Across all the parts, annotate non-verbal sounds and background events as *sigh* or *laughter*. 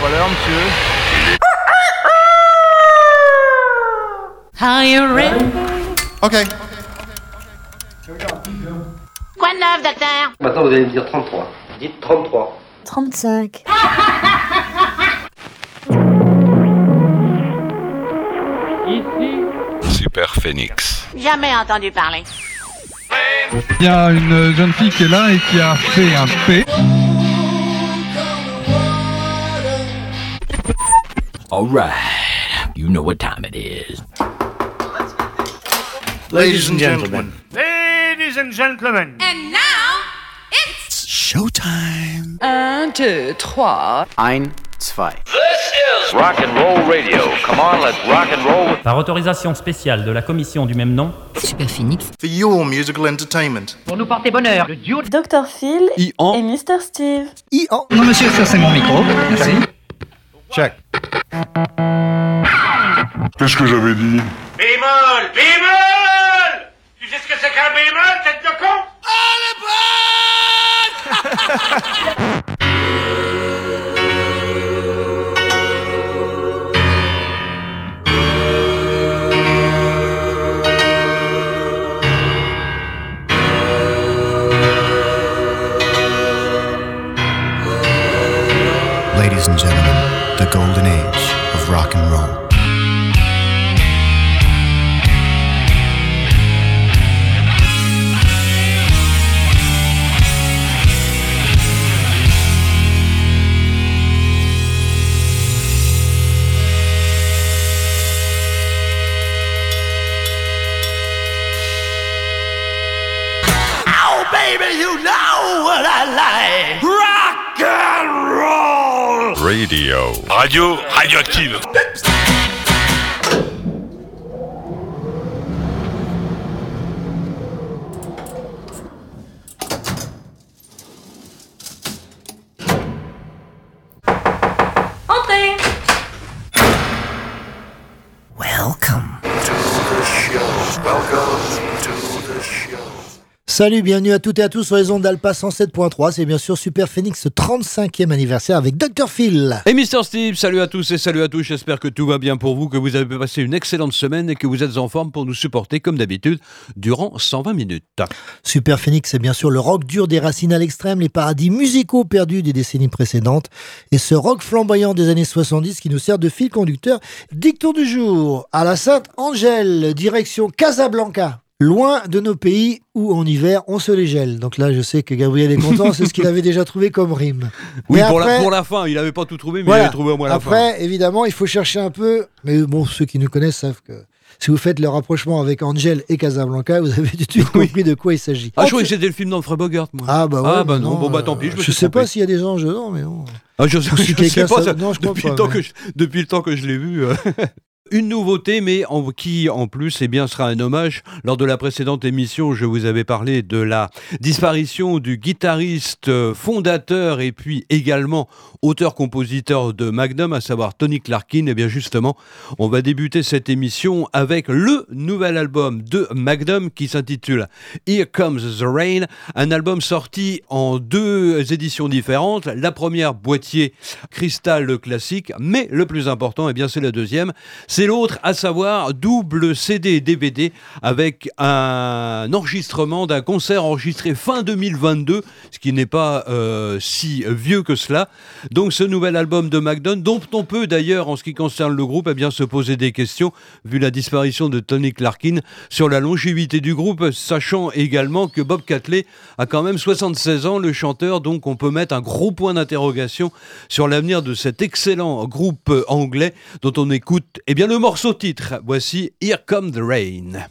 pas l'heure, monsieur. Are you ready? Ok. Quoi de neuf, docteur? Maintenant, vous allez me dire 33. Dites 33. 35. Super Phoenix. Jamais entendu parler. Il y a une jeune fille qui est là et qui a fait un P. All right, you know what time it is. Ladies and gentlemen. Ladies and gentlemen. And now, it's... Showtime. Un, deux, trois. Ein, zwei. Rock and roll radio. Come on, let's rock and roll. Par autorisation spéciale de la commission du même nom, Super Phoenix. For your musical entertainment. Pour nous porter bonheur, le duo Dr. Phil et Mr. Steve. I-O. Non monsieur, ça c'est mon micro. Merci. Check. Qu'est-ce que j'avais dit Bémol Bémol Tu sais ce que c'est qu'un bémol, tête de con? Ladies *laughs* Radio. Radio radioactive. Salut, bienvenue à toutes et à tous sur les ondes d'Alpa 107.3. C'est bien sûr Super Phoenix 35e anniversaire avec Dr. Phil. Et Mister Steve, salut à tous et salut à tous. J'espère que tout va bien pour vous, que vous avez passé une excellente semaine et que vous êtes en forme pour nous supporter comme d'habitude durant 120 minutes. Super Phoenix, c'est bien sûr le rock dur des racines à l'extrême, les paradis musicaux perdus des décennies précédentes et ce rock flamboyant des années 70 qui nous sert de fil conducteur. Dicton du jour à la Sainte-Angèle, direction Casablanca. Loin de nos pays où en hiver on se les gèle. Donc là, je sais que Gabriel est content, c'est ce qu'il avait déjà trouvé comme rime. *laughs* Oui, Mais pour, après- la, pour la fin, il n'avait pas tout trouvé, mais Voilà. il avait trouvé au moins la fin. Après, évidemment, il faut chercher un peu. Mais bon, ceux qui nous connaissent savent que si vous faites le rapprochement avec Angel et Casablanca, vous avez du tout compris de quoi il s'agit. Ah, je croyais que c'était le film d'Humphrey Bogart, moi. Ah bah ouais, Ah, bah non, bon bah tant pis, je je sais pas s'il y a des anges dedans, mais bon. Ah, je, *laughs* je sais pas, ça- non, je crois depuis, pas, le temps mais- que je, depuis le temps que je l'ai vu. euh, *laughs* Une nouveauté, mais qui en plus eh bien, sera un hommage. Lors de la précédente émission, je vous avais parlé de la disparition du guitariste euh, fondateur et puis également auteur-compositeur de Magnum, à savoir Tony Clarkin. Et bien justement, on va débuter cette émission avec le nouvel album de Magnum qui s'intitule Here Comes the Rain, un album sorti en deux éditions différentes. La première boîtier cristal classique, mais le plus important, eh c'est la deuxième. C'est l'autre, à savoir double CD et DVD avec un enregistrement d'un concert enregistré fin 2022, ce qui n'est pas euh, si vieux que cela. Donc ce nouvel album de McDonald, dont on peut d'ailleurs, en ce qui concerne le groupe, eh bien se poser des questions, vu la disparition de Tony Clarkin, sur la longévité du groupe, sachant également que Bob Catley a quand même 76 ans, le chanteur, donc on peut mettre un gros point d'interrogation sur l'avenir de cet excellent groupe anglais dont on écoute eh bien, le morceau titre. Voici Here Come the Rain.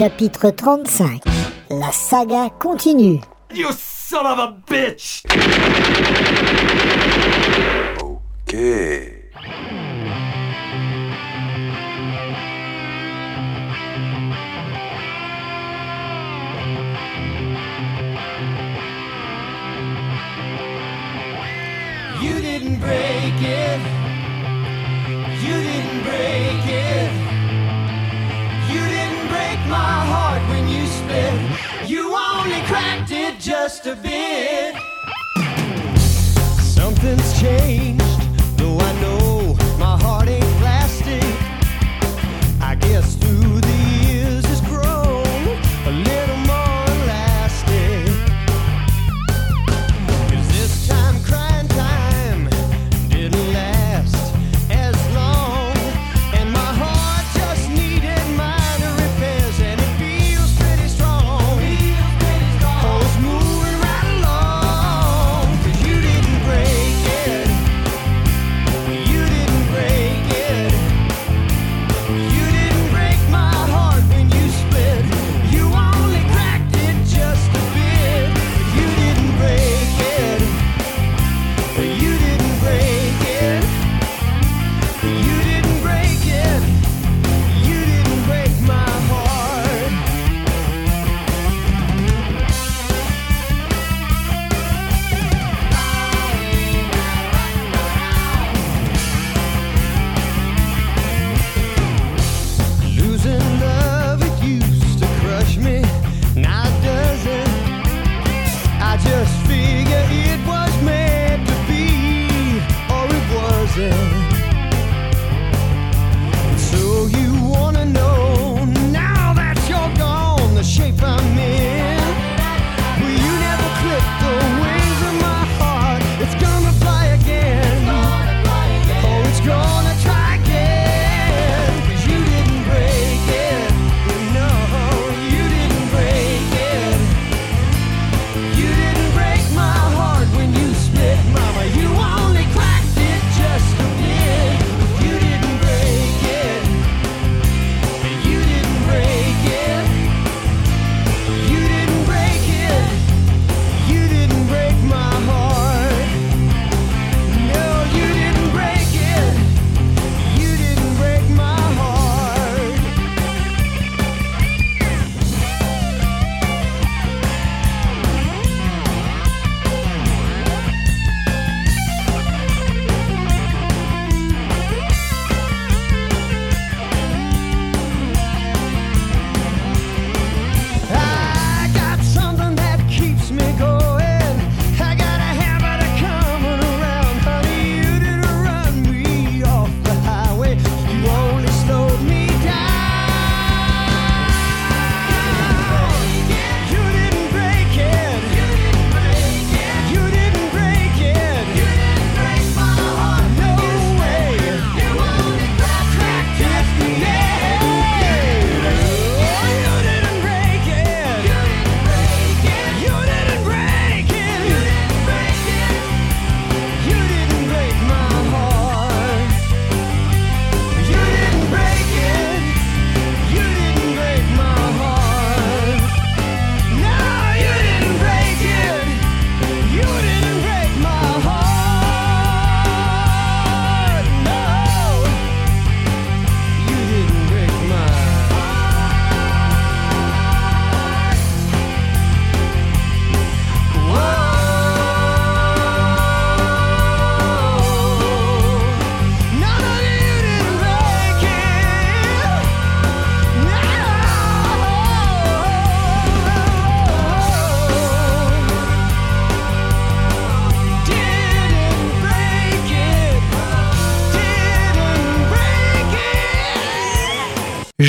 chapitre 35. La saga continue. You son of a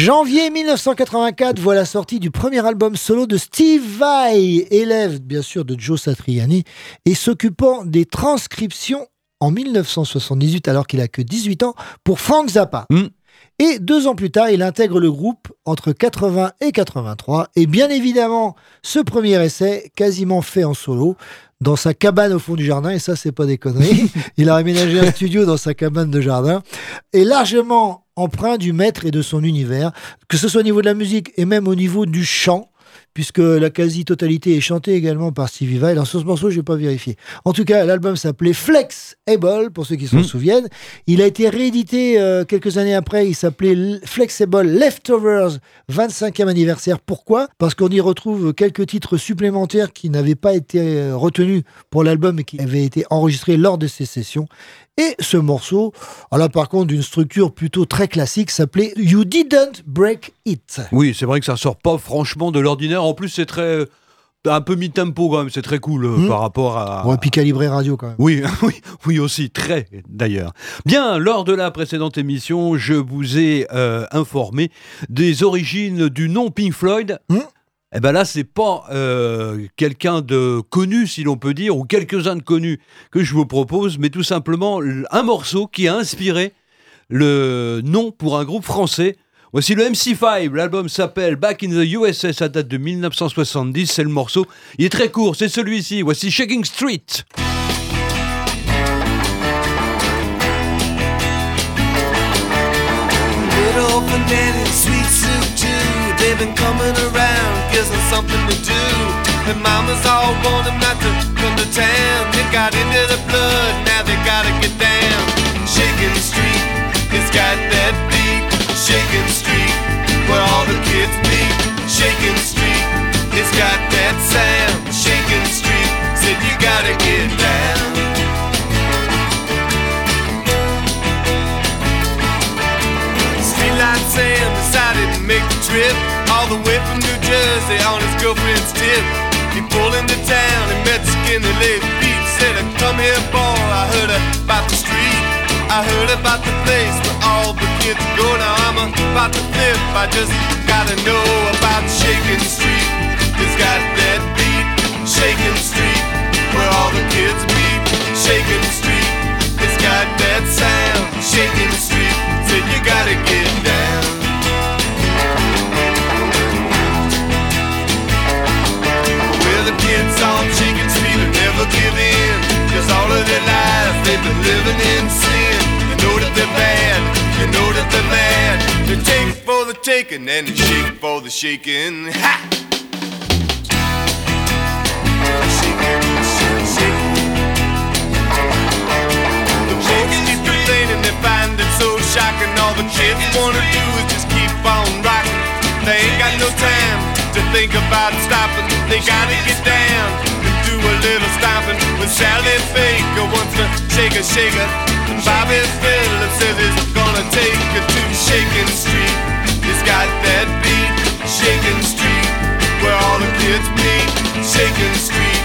Janvier 1984 voit la sortie du premier album solo de Steve Vai, élève bien sûr de Joe Satriani et s'occupant des transcriptions en 1978 alors qu'il a que 18 ans pour Frank Zappa. Hmm. Et deux ans plus tard, il intègre le groupe entre 80 et 83. Et bien évidemment, ce premier essai, quasiment fait en solo, dans sa cabane au fond du jardin, et ça, c'est pas des conneries. *laughs* il a aménagé un studio dans sa cabane de jardin, est largement empreint du maître et de son univers, que ce soit au niveau de la musique et même au niveau du chant puisque la quasi-totalité est chantée également par Stevie Vai. Dans ce morceau, je n'ai pas vérifié. En tout cas, l'album s'appelait Flex Able, pour ceux qui s'en souviennent. Il a été réédité euh, quelques années après. Il s'appelait Flexible Leftovers 25e anniversaire. Pourquoi? Parce qu'on y retrouve quelques titres supplémentaires qui n'avaient pas été euh, retenus pour l'album et qui avaient été enregistrés lors de ces sessions. Et ce morceau, alors par contre d'une structure plutôt très classique, s'appelait You Didn't Break It. Oui, c'est vrai que ça sort pas franchement de l'ordinaire. En plus, c'est très un peu mi-tempo quand même, c'est très cool euh, Hmm. par rapport à. Ouais, puis calibré radio quand même. Oui, *laughs* oui, oui aussi, très d'ailleurs. Bien, lors de la précédente émission, je vous ai euh, informé des origines du nom Pink Floyd. Eh ben là, c'est pas euh, quelqu'un de connu, si l'on peut dire, ou quelques-uns de connus que je vous propose, mais tout simplement un morceau qui a inspiré le nom pour un groupe français. Voici le MC5, l'album s'appelle Back in the USS, ça date de 1970, c'est le morceau. Il est très court, c'est celui-ci, voici Shaking Street. Little Them something to do. And mamas all want them not to come to town. They got into the blood, now they gotta get down. Shaking Street, it's got that beat. Shaking Street, where all the kids meet. Shaking Street, it's got that sound. Shaking Street, said you gotta get down. Streetlight Sam decided to make the trip all the way from New Jersey on his girlfriend's tip. He pulled into town and met Skinny Lady Pete. Said, "Come here, boy. I heard about the street. I heard about the place where all the kids go. Now I'm about to flip. I just gotta know about Shaking Street. It's got that beat. Shaking Street, where all the kids meet. Shaking Street, it's got that sound. Shaking Street, said you gotta get down. The kids on Shaking Street will never give in. Cause all of their lives they've been living in sin. You know that they're bad, you know that they're mad. They take for the taking and they shake for the shaking. Ha! Find it so shocking. All the kids wanna do is just keep on rocking. They ain't got no time to think about stopping. They gotta get down and do a little stomping. With Sally Baker wants to shake a shaker. And Bobby Phillips says he's gonna take her to Shaking Street. It's got that beat, Shaking Street, where all the kids meet. Shaking Street,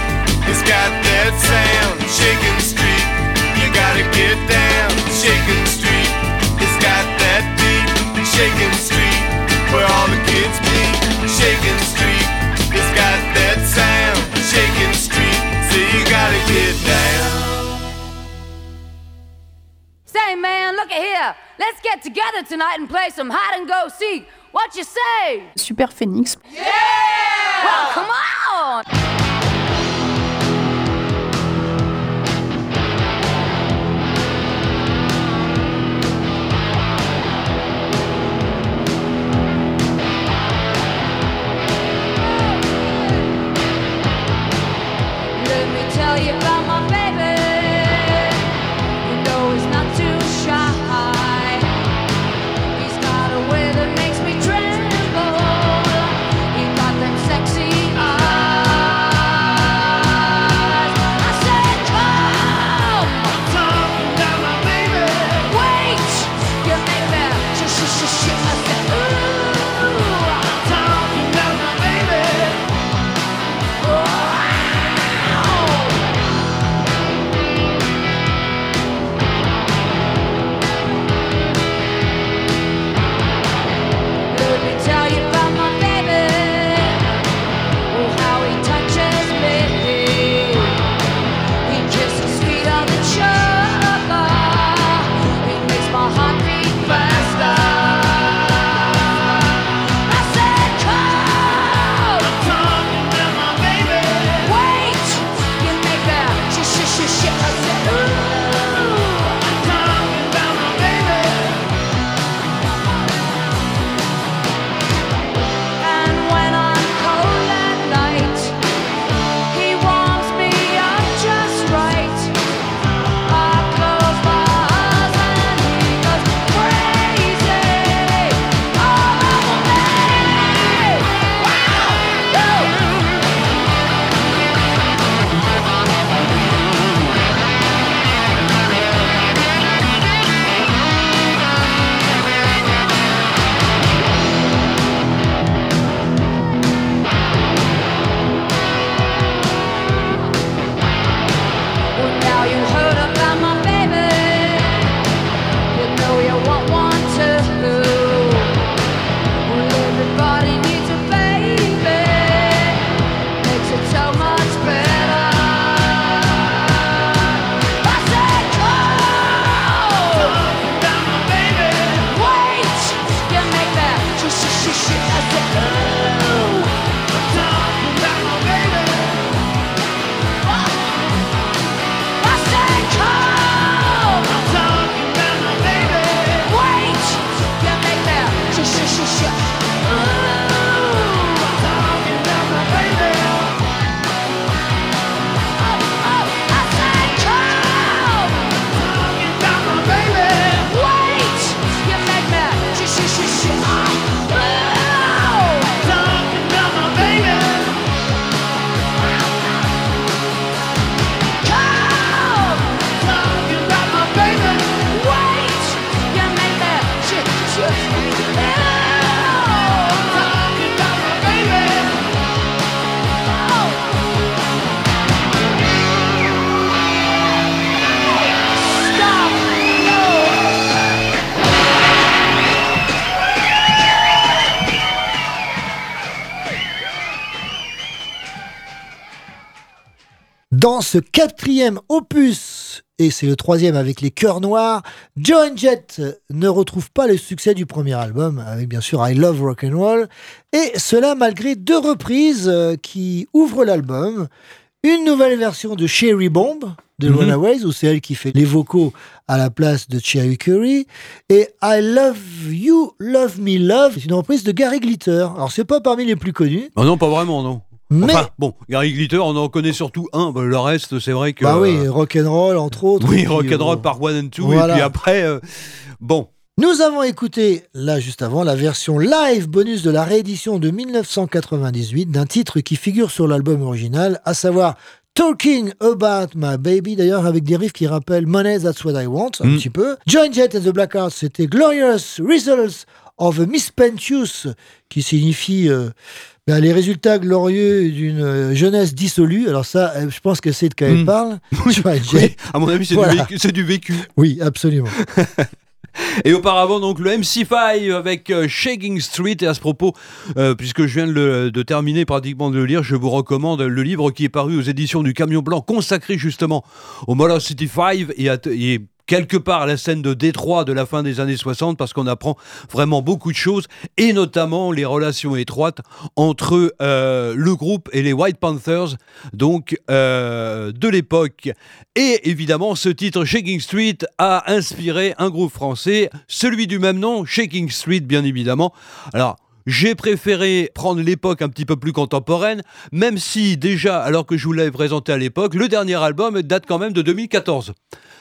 it's got that sound, Shaking Street. You gotta get down, Shaking Street. It's got that beat, Shaking Street, where all the kids meet. Tonight and play some hide and go seek. What you say? Super Phoenix. Yeah! Well, come on! Dans ce quatrième opus, et c'est le troisième avec les cœurs noirs, Joan Jett ne retrouve pas le succès du premier album, avec bien sûr I Love Rock and Roll, et cela malgré deux reprises euh, qui ouvrent l'album. Une nouvelle version de Cherry Bomb de Mhm. Runaways, où c'est elle qui fait les vocaux à la place de Cherry Curry. Et I Love You, Love Me Love, c'est une reprise de Gary Glitter. Alors c'est pas parmi les plus connus. Oh non, pas vraiment, non. Mais- Enfin, bon, Gary Glitter, on en connaît surtout un. le reste, c'est vrai que. Bah oui, euh, rock'n'roll entre autres. oui, rock'n'roll euh, par One and Two, voilà. et puis après, euh, bon. Nous avons écouté, là juste avant, la version live bonus de la réédition de 1998 d'un titre qui figure sur l'album original, à savoir Talking About My Baby, d'ailleurs avec des riffs qui rappellent Money, That's What I Want, un Mm. petit peu. Joan Jett and the Blackhearts, c'était Glorious Results of a Mispentious, qui signifie... euh, ben, les résultats glorieux d'une euh, jeunesse dissolue. Alors ça, euh, je pense que c'est de quoi elle Mm. parle. *laughs* Oui, à mon avis, c'est Voilà. du, vécu- c'est du vécu. Oui, absolument. *laughs* Et auparavant, donc, le MC5 avec euh, Shaking Street. Et à ce propos, euh, puisque je viens de, le- de terminer pratiquement de le lire, je vous recommande le livre qui est paru aux éditions du Camion Blanc, consacré justement au City 5 et, à- et quelque part à la scène de Détroit de la fin des années 60, parce qu'on apprend vraiment beaucoup de choses, et notamment les relations étroites entre euh, le groupe et les White Panthers, donc euh, de l'époque. Et évidemment, ce titre Shaking Street a inspiré un groupe français, celui du même nom, Shaking Street, bien évidemment. Alors, j'ai préféré prendre l'époque un petit peu plus contemporaine, même si déjà, alors que je vous l'avais présenté à l'époque, le dernier album date quand même de 2014.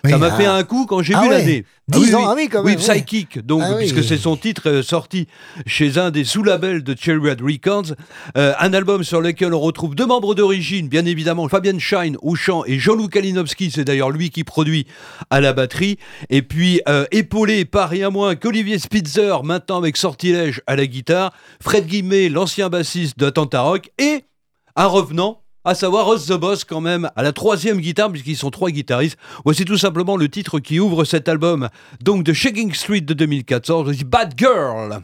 Oui, Ça m'a ah. fait un coup quand j'ai Ah vu ouais, l'année. 10 ans, ah oui, quand même, ouais. Psychic, donc, Ah oui. puisque c'est son titre euh, sorti chez un des sous-labels de Cherry Records. Euh, un album sur lequel on retrouve deux membres d'origine, bien évidemment, Fabian Shine au chant et Jean-Loup Kalinowski, c'est d'ailleurs lui qui produit à la batterie. Et puis, euh, épaulé par rien moins qu'Olivier Spitzer, maintenant avec Sortilège à la guitare, Fred Guimet, l'ancien bassiste de Tanta Rock, et un revenant, à savoir Oz the Boss quand même, à la troisième guitare, puisqu'ils sont trois guitaristes. Voici tout simplement le titre qui ouvre cet album, donc de Shaking Street de 2014, Bad Girl.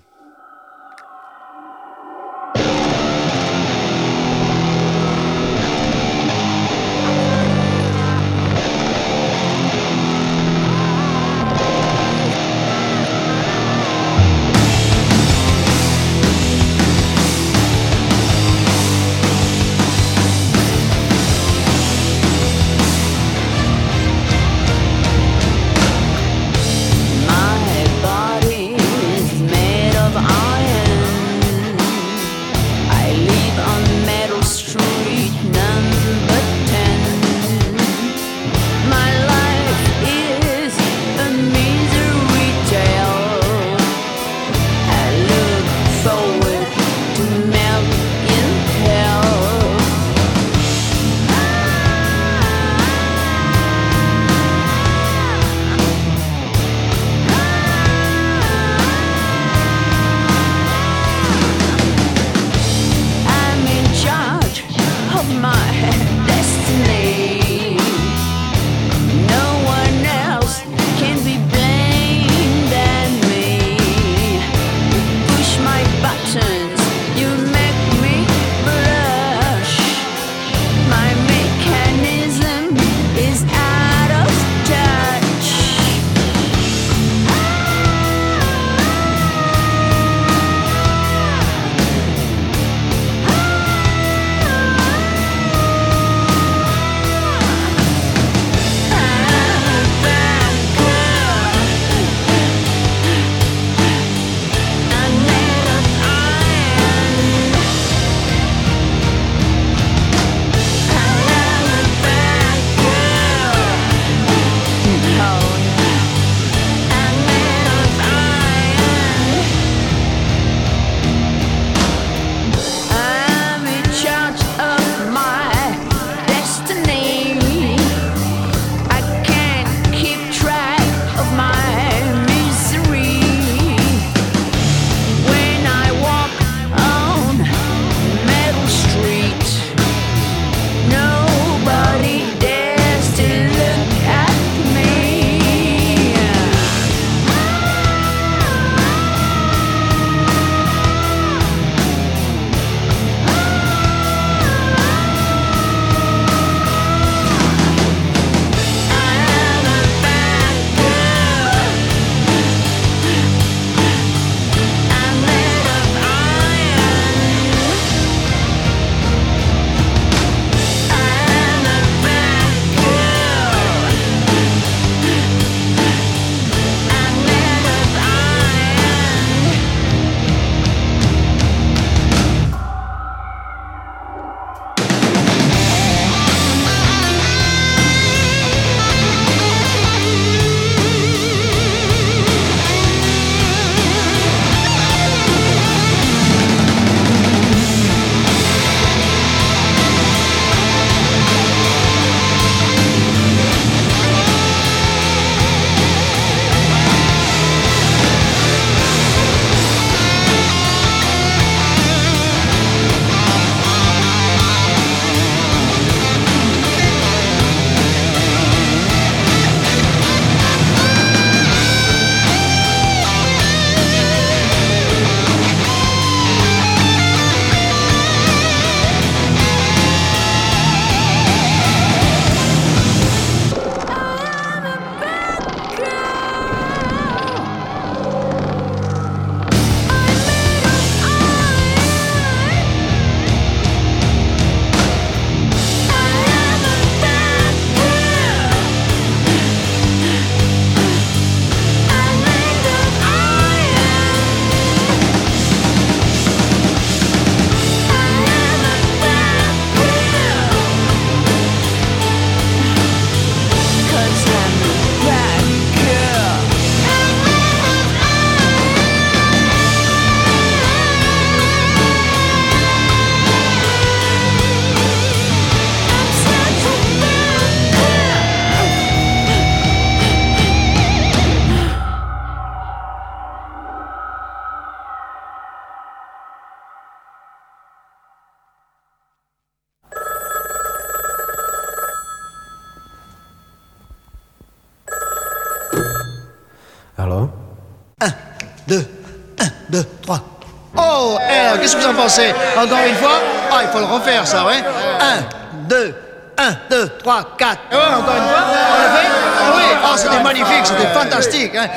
Qu'est-ce que vous en pensez Encore une fois Ah, il faut le refaire, ça, ouais. 1, 2, 1, 2, 3, 4. Ouais, encore une fois On le fait. Ah oui, oh, c'était magnifique, c'était fantastique. 1,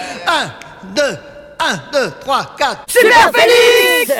2, 1, 2, 3, 4. Super Félix.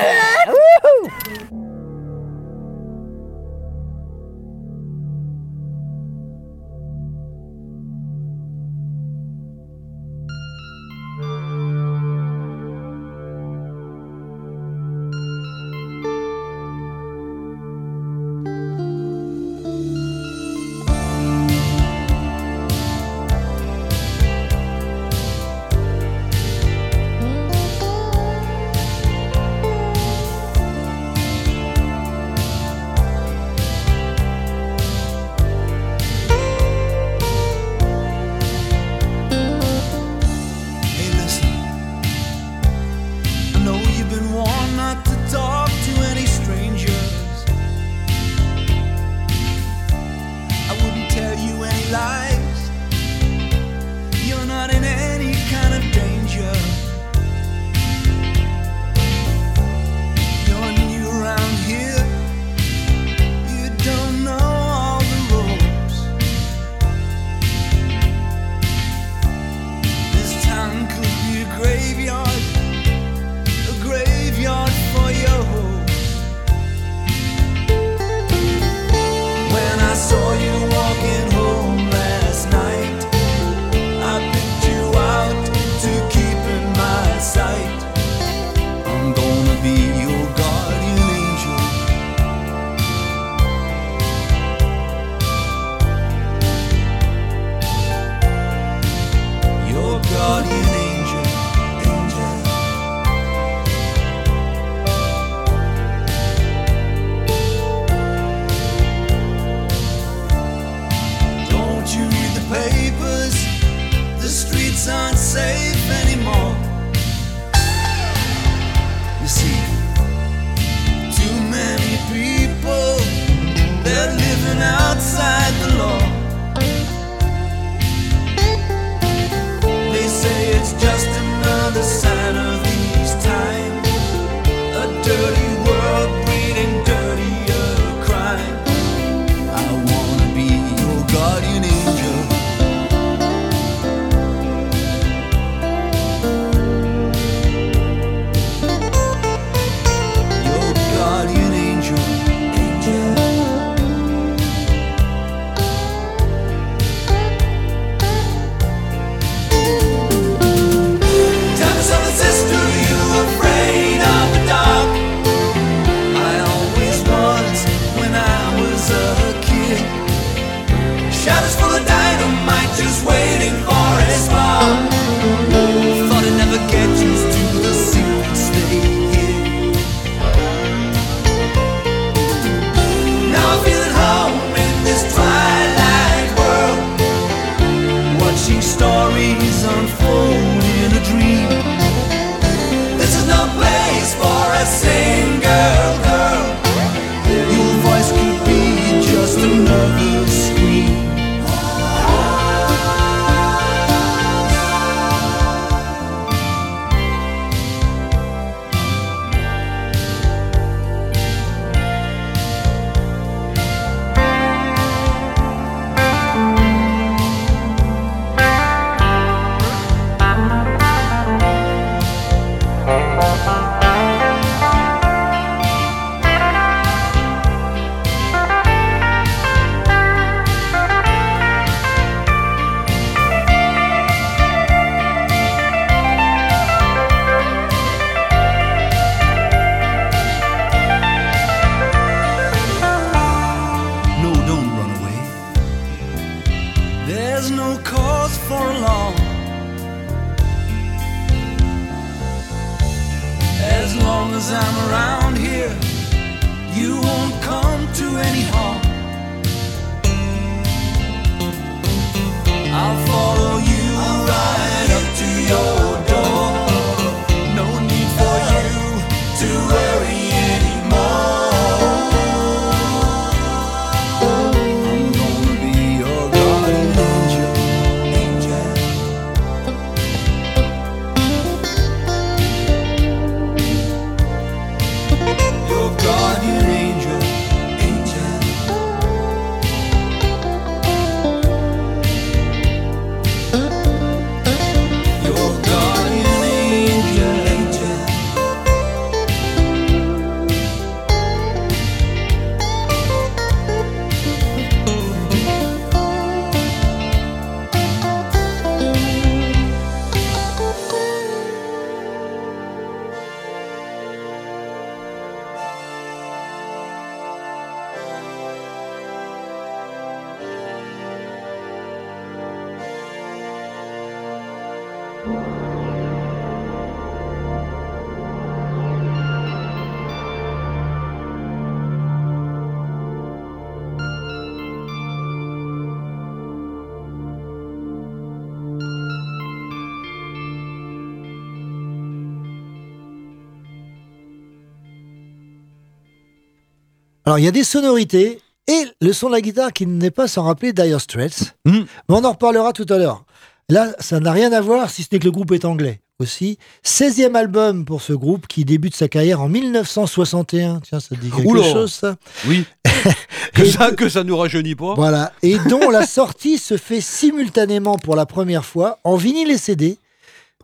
Alors il y a des sonorités et le son de la guitare qui n'est pas sans rappeler Dire Straits. Mm. Mais on en reparlera tout à l'heure. Là, ça n'a rien à voir si ce n'est que le groupe est anglais aussi. 16e album pour ce groupe qui débute sa carrière en 1961. Tiens, ça te dit quelque Oula. chose ça Oui. *laughs* que, ça, que ça nous rajeunit pas. Voilà. Et dont la sortie se fait simultanément pour la première fois en vinyle et CD.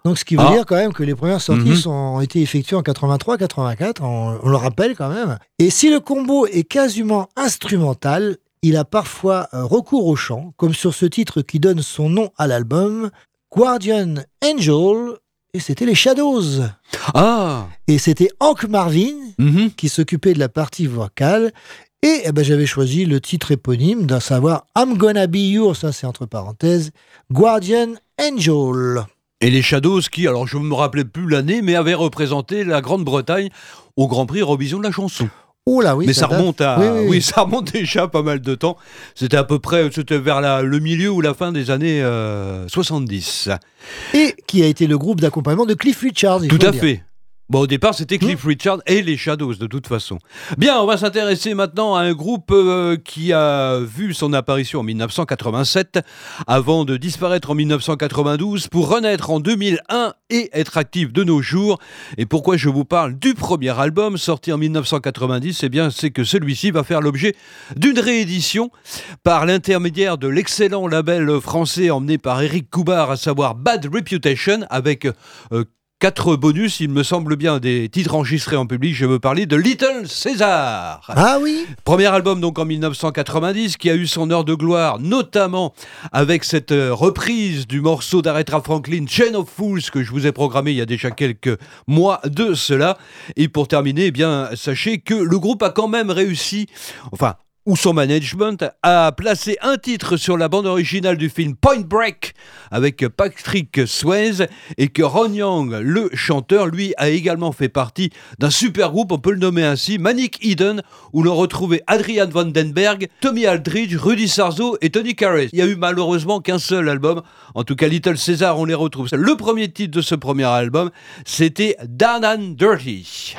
Donc, ce qui veut Ah. dire quand même que les premières sorties Mhm. sont, ont été effectuées en 83-84, on, on le rappelle quand même. Et si le combo est quasiment instrumental, il a parfois euh, recours au chant, comme sur ce titre qui donne son nom à l'album, Guardian Angel, et c'était les Shadows. Ah Et c'était Hank Marvin Mhm. qui s'occupait de la partie vocale. Et eh ben, j'avais choisi le titre éponyme, d'à savoir I'm Gonna Be Your, ça c'est entre parenthèses, Guardian Angel. Et les Shadows qui, alors je ne me rappelais plus l'année, mais avaient représenté la Grande-Bretagne au Grand Prix Eurovision de la chanson. Oh là oui, mais ça, date. remonte à, Oui, oui, oui. ça remonte déjà pas mal de temps. C'était à peu près, c'était vers la- le milieu ou la fin des années euh, 70. Et qui a été le groupe d'accompagnement de Cliff Richard. il Tout faut à dire. fait. Bon, au départ, c'était Cliff Richard et les Shadows, de toute façon. Bien, on va s'intéresser maintenant à un groupe euh, qui a vu son apparition en 1987, avant de disparaître en 1992, pour renaître en 2001 et être actif de nos jours. Et pourquoi je vous parle du premier album, sorti en 1990 Eh bien, c'est que celui-ci va faire l'objet d'une réédition par l'intermédiaire de l'excellent label français emmené par Eric Coubard, à savoir Bad Reputation, avec euh, quatre bonus, il me semble bien, des titres enregistrés en public. Je veux parler de Little César. Ah oui Premier album donc en 1990 qui a eu son heure de gloire, notamment avec cette euh, reprise du morceau d'Aretha Franklin, Chain of Fools, que je vous ai programmé il y a déjà quelques mois de cela. Et pour terminer, eh bien, sachez que le groupe a quand même réussi, enfin, ou son management a placé un titre sur la bande originale du film Point Break avec Patrick Swayze et que Ron Young, le chanteur, lui a également fait partie d'un super groupe, on peut le nommer ainsi, Manic Eden, où l'on retrouvait Adrian Vandenberg, Tommy Aldridge, Rudy Sarzo et Tony Carey. Il y a eu malheureusement qu'un seul album, en tout cas Little César, on les retrouve. Le premier titre de ce premier album, c'était Down and Dirty.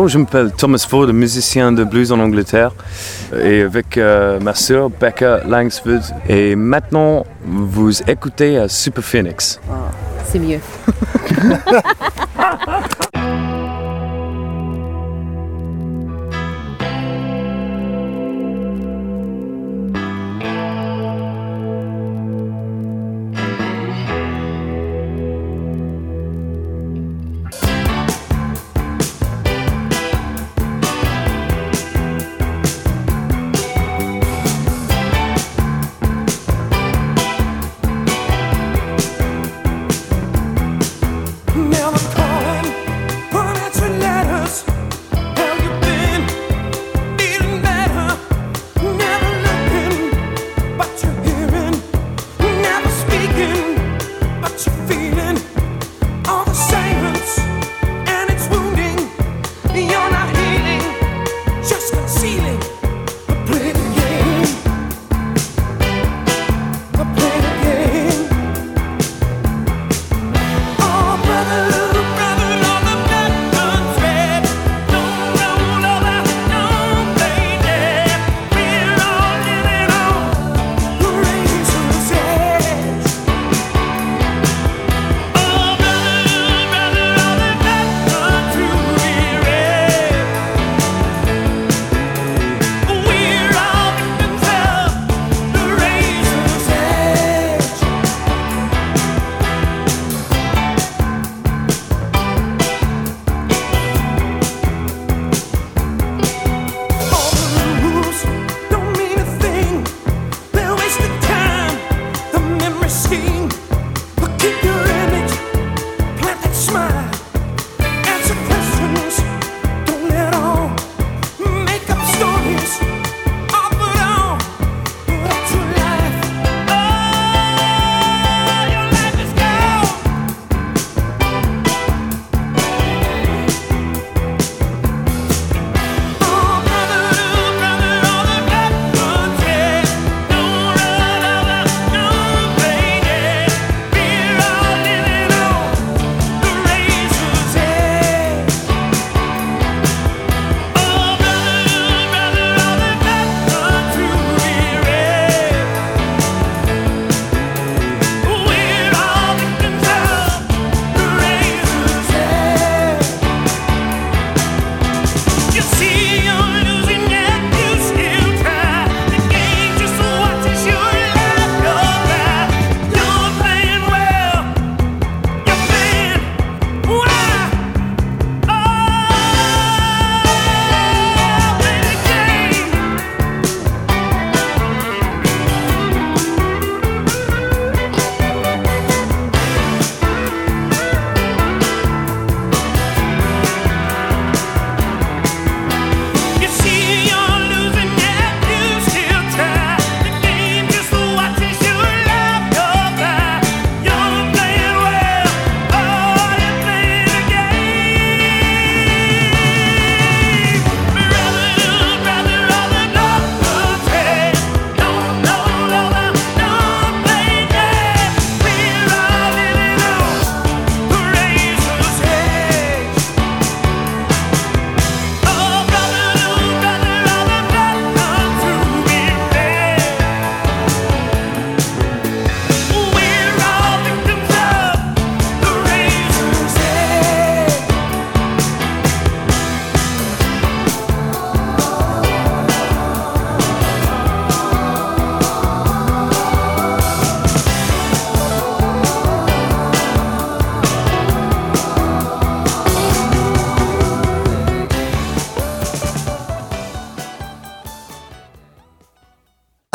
Bonjour, je m'appelle Thomas Ford, musicien de blues en Angleterre, et avec euh, ma sœur Becca Langsford. Et maintenant, vous écoutez à Super Phoenix. C'est mieux. *laughs*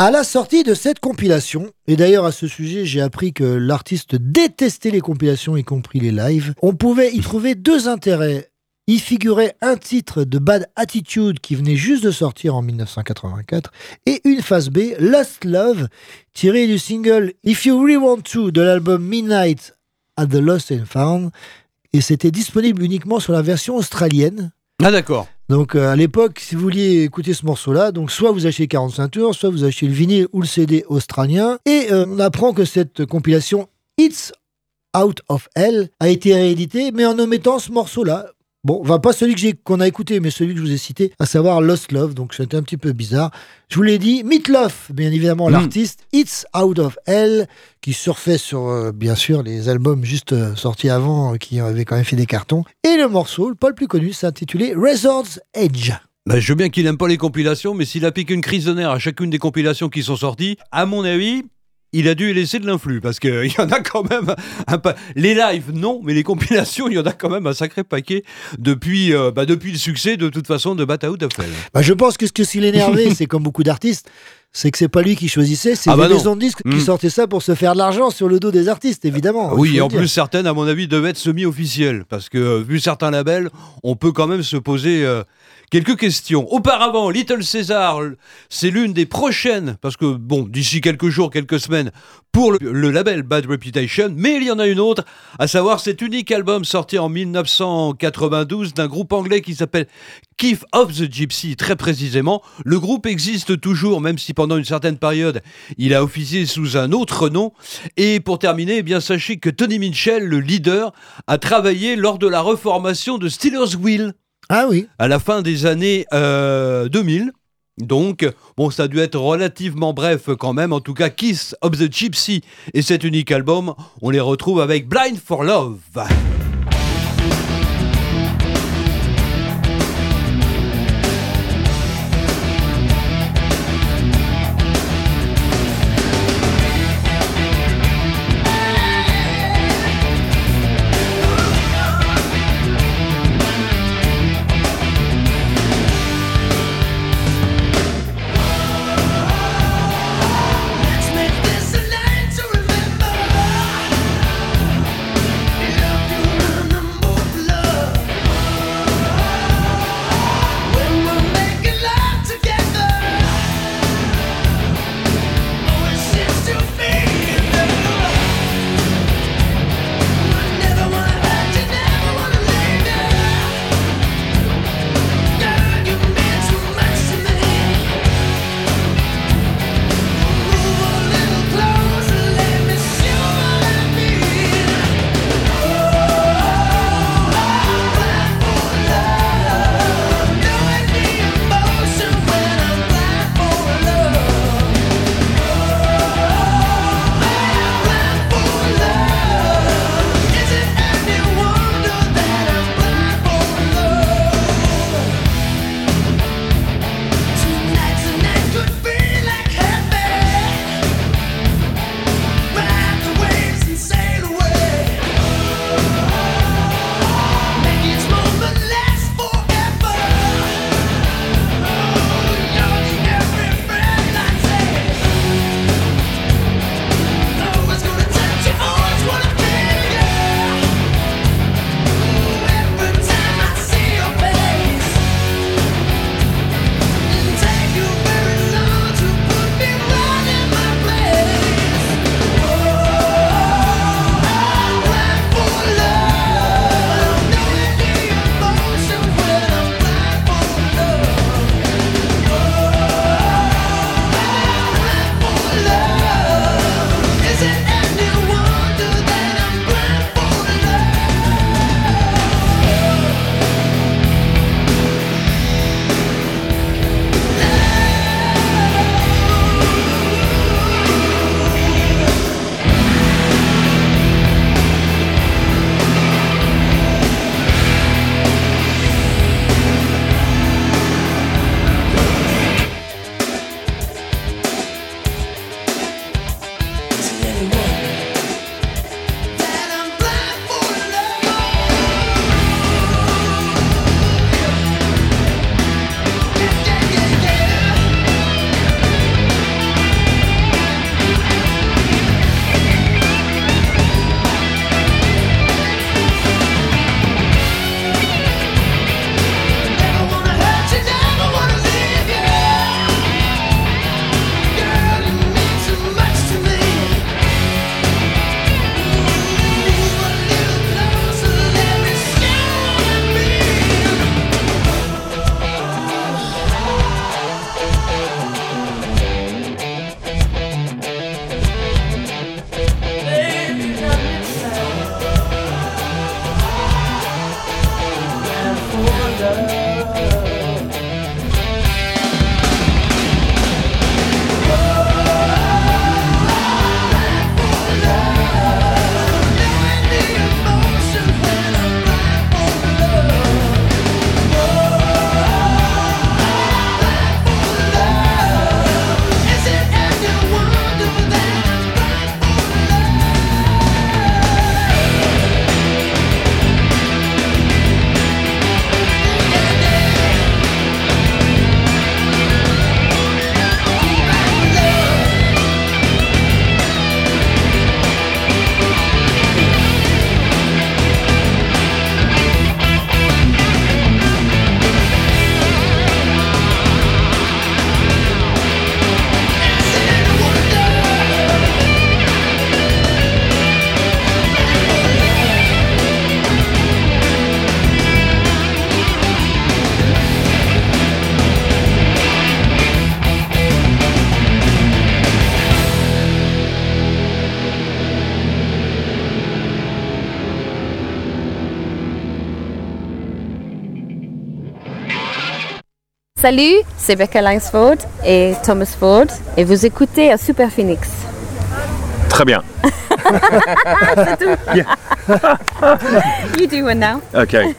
À la sortie de cette compilation, et d'ailleurs à ce sujet, j'ai appris que l'artiste détestait les compilations, y compris les lives, on pouvait y trouver deux intérêts. Y figurait un titre de Bad Attitude qui venait juste de sortir en 1984 et une phase B, Last Love, tirée du single If You Really Want To de l'album Midnight at the Lost and Found. Et c'était disponible uniquement sur la version australienne. Ah d'accord. Donc euh, à l'époque, si vous vouliez écouter ce morceau-là, donc soit vous achetez 45 tours, soit vous achetez le vinyle ou le CD australien. Et euh, on apprend que cette compilation It's Out of Hell a été rééditée, mais en omettant ce morceau-là. Bon, enfin pas celui que qu'on a écouté, mais celui que je vous ai cité, à savoir Lost Love. Donc c'était un petit peu bizarre. Je vous l'ai dit, Meatloaf, bien évidemment Mm. l'artiste, It's Out of Hell, qui surfait sur euh, bien sûr les albums juste euh, sortis avant, euh, qui avaient quand même fait des cartons. Et le morceau, pas le plus connu, s'intitulait Razor's Edge. Bah, je veux bien qu'il aime pas les compilations, mais s'il applique une crise de nerfs à chacune des compilations qui sont sorties, à mon avis, il a dû laisser de l'influx parce qu'il *laughs* y en a quand même un pa- Les lives, non, mais les compilations, il y en a quand même un sacré paquet depuis, euh, bah, depuis le succès de toute façon de Bat Out of Hell. Bah, je pense que ce que s'il énervé, *laughs* c'est comme beaucoup d'artistes, c'est que c'est pas lui qui choisissait, c'est Ah bah les maisons de disques qui Mm. sortaient ça pour se faire de l'argent sur le dos des artistes, évidemment. oui, et en plus, certaines, à mon avis, devaient être semi-officielles parce que, euh, vu certains labels, on peut quand même se poser euh, quelques questions. Auparavant, Little Caesar, l- c'est l'une des prochaines, parce que, bon, d'ici quelques jours, quelques semaines, pour le, le label Bad Reputation, mais il y en a une autre, à savoir cet unique album sorti en 1992 d'un groupe anglais qui s'appelle Keith of the Gypsy, très précisément. Le groupe existe toujours, même si pendant une certaine période, il a officié sous un autre nom. Et pour terminer, eh bien sachez que Tony Mitchell, le leader, a travaillé lors de la reformation de Steelers Wheel. Ah oui. À la fin des années euh, 2000. Donc, bon, ça a dû être relativement bref quand même. En tout cas, Kiss of the Gypsy et cet unique album, on les retrouve avec Blind for Love. Salut, c'est Becca Langsford et Thomas Ford et vous écoutez à Super Phoenix. Très bien. *laughs* c'est tout. *laughs* you do one now. OK.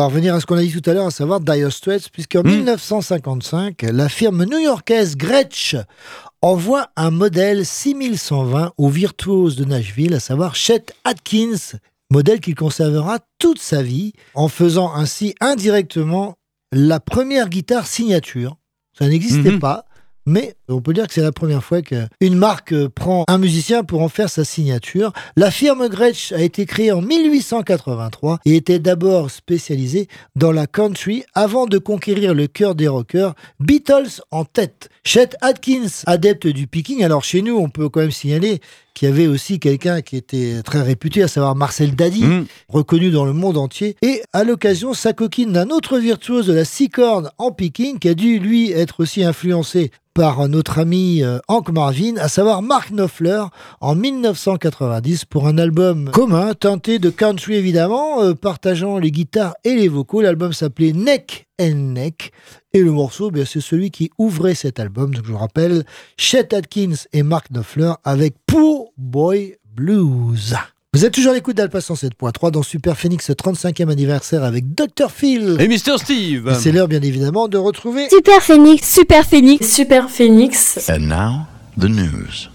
Va revenir à ce qu'on a dit tout à l'heure, à savoir Dire Straits, puisqu'en 1955, la firme new-yorkaise Gretsch envoie un modèle 6120 au virtuose de Nashville, à savoir Chet Atkins, modèle qu'il conservera toute sa vie, en faisant ainsi indirectement la première guitare signature. Ça n'existait Mhm. pas. Mais on peut dire que c'est la première fois qu'une marque euh, prend un musicien pour en faire sa signature. La firme Gretsch a été créée en 1883 et était d'abord spécialisée dans la country avant de conquérir le cœur des rockers, Beatles en tête. Chet Atkins, adepte du picking, alors chez nous on peut quand même signaler qui avait aussi quelqu'un qui était très réputé, à savoir Marcel Dadi, Mm. reconnu dans le monde entier. Et à l'occasion, sa coquine d'un autre virtuose de la six cornes en picking, qui a dû lui être aussi influencé par notre ami euh, Hank Marvin, à savoir Mark Knopfler, en 1990 pour un album commun, teinté de country évidemment, euh, partageant les guitares et les vocaux. L'album s'appelait Neck and Neck. Et le morceau, bien, c'est celui qui ouvrait cet album. Donc je vous rappelle, Chet Atkins et Mark Knopfler avec Poor Boy Blues. Vous êtes toujours à l'écoute d'Alpha 107.3 dans Super Phoenix 35e anniversaire avec Dr. Phil. Et Mr. Steve. Et C'est l'heure bien évidemment de retrouver Super Phoenix, Super Phoenix. Super Phoenix. And now, the news.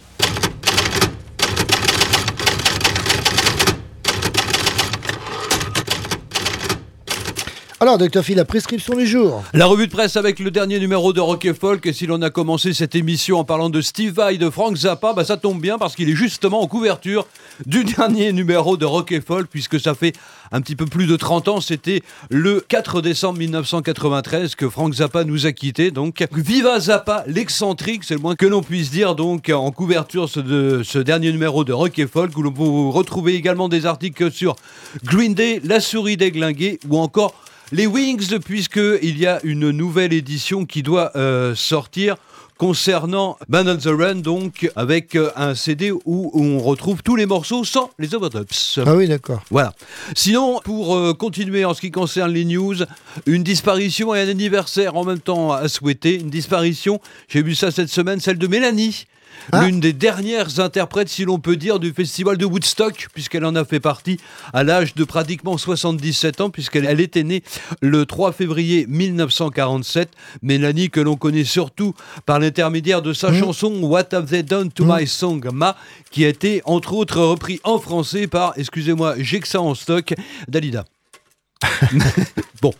Alors, Dr. Phil, la prescription du jour. La revue de presse avec le dernier numéro de Rock et Folk. Et si l'on a commencé cette émission en parlant de Steve Vai de Frank Zappa, bah ça tombe bien parce qu'il est justement en couverture du *laughs* dernier numéro de Rock et Folk, puisque ça fait un petit peu plus de 30 ans. C'était le 4 décembre 1993 que Frank Zappa nous a quittés. Donc, viva Zappa, l'excentrique, c'est le moins que l'on puisse dire. Donc, en couverture de ce dernier numéro de Rock et Folk, où l'on peut retrouver également des articles sur Green Day, La souris déglinguée ou encore les Wings, puisqu'il y a une nouvelle édition qui doit euh, sortir concernant Band on the Run, donc avec euh, un CD où on retrouve tous les morceaux sans les overdubs. Ah oui, d'accord. Voilà. Sinon, pour euh, continuer en ce qui concerne les news, une disparition et un anniversaire en même temps à souhaiter. Une disparition, j'ai vu ça cette semaine, celle de Mélanie. L'une des dernières interprètes, si l'on peut dire, du festival de Woodstock, puisqu'elle en a fait partie à l'âge de pratiquement 77 ans, puisqu'elle elle était née le 3 février 1947. Mélanie, que l'on connaît surtout par l'intermédiaire de sa chanson What Have They Done to My Song Ma, qui a été entre autres repris en français par, excusez-moi, j'ai que ça en stock, Dalida. *laughs* bon.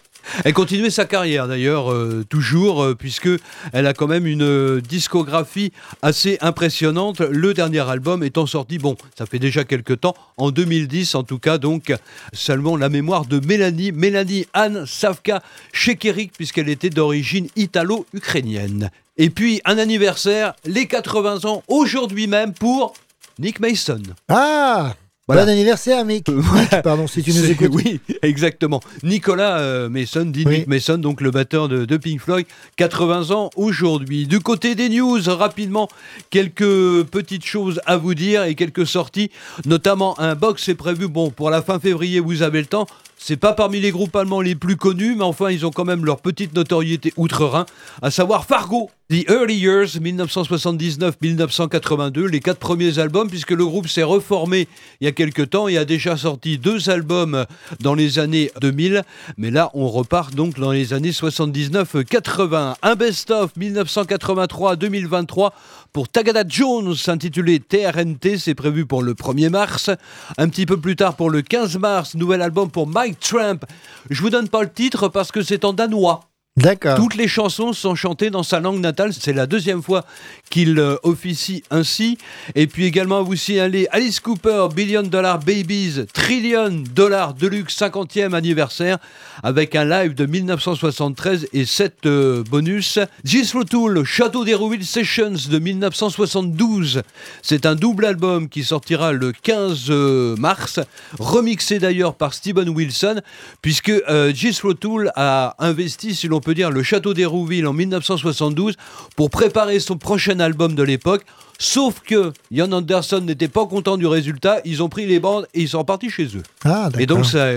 Elle continuait sa carrière d'ailleurs, euh, toujours, euh, puisque elle a quand même une euh, discographie assez impressionnante. Le dernier album étant sorti, bon, ça fait déjà quelques temps, en 2010 en tout cas, donc seulement la mémoire de Mélanie, Mélanie Anne Savka Shekerik, puisqu'elle était d'origine italo-ukrainienne. Et puis un anniversaire, les 80 ans, aujourd'hui même pour Nick Mason. Ah Voilà. Bon anniversaire, Mick. *laughs* Mick, pardon, si tu nous écoutes. Oui, exactement. Nicolas euh, Mason, dit Nick Mason, donc le batteur de, de Pink Floyd, 80 ans aujourd'hui. Du côté des news, rapidement, quelques petites choses à vous dire et quelques sorties, notamment un box est prévu, bon, pour la fin février, vous avez le temps. C'est pas parmi les groupes allemands les plus connus, mais enfin, ils ont quand même leur petite notoriété outre-Rhin, à savoir Fargo. The Early Years, 1979-1982, les quatre premiers albums, puisque le groupe s'est reformé il y a quelques temps et a déjà sorti deux albums dans les années 2000. Mais là, on repart donc dans les années 79-80. Un best-of 1983-2023 pour Tagada Jones, intitulé TRNT, c'est prévu pour le 1er mars. Un petit peu plus tard, pour le 15 mars, nouvel album pour Mike Trump. Je vous donne pas le titre parce que c'est en danois. D'accord. Toutes les chansons sont chantées dans sa langue natale. C'est la deuxième fois qu'il euh, officie ainsi. Et puis également, vous signalez Alice Cooper, Billion Dollar Babies, Trillion Dollar Deluxe 50e anniversaire, avec un live de 1973 et 7 bonus. Jethro Tull, Château d'Hérouville Sessions de 1972. C'est un double album qui sortira le 15 euh, mars, remixé d'ailleurs par Steven Wilson, puisque euh, Tull a investi, si l'on peut dire, le Château d'Hérouville en 1972 pour préparer son prochain album de l'époque. Sauf que Ian Anderson n'était pas content du résultat, ils ont pris les bandes et ils sont repartis chez eux. Ah, Et donc ça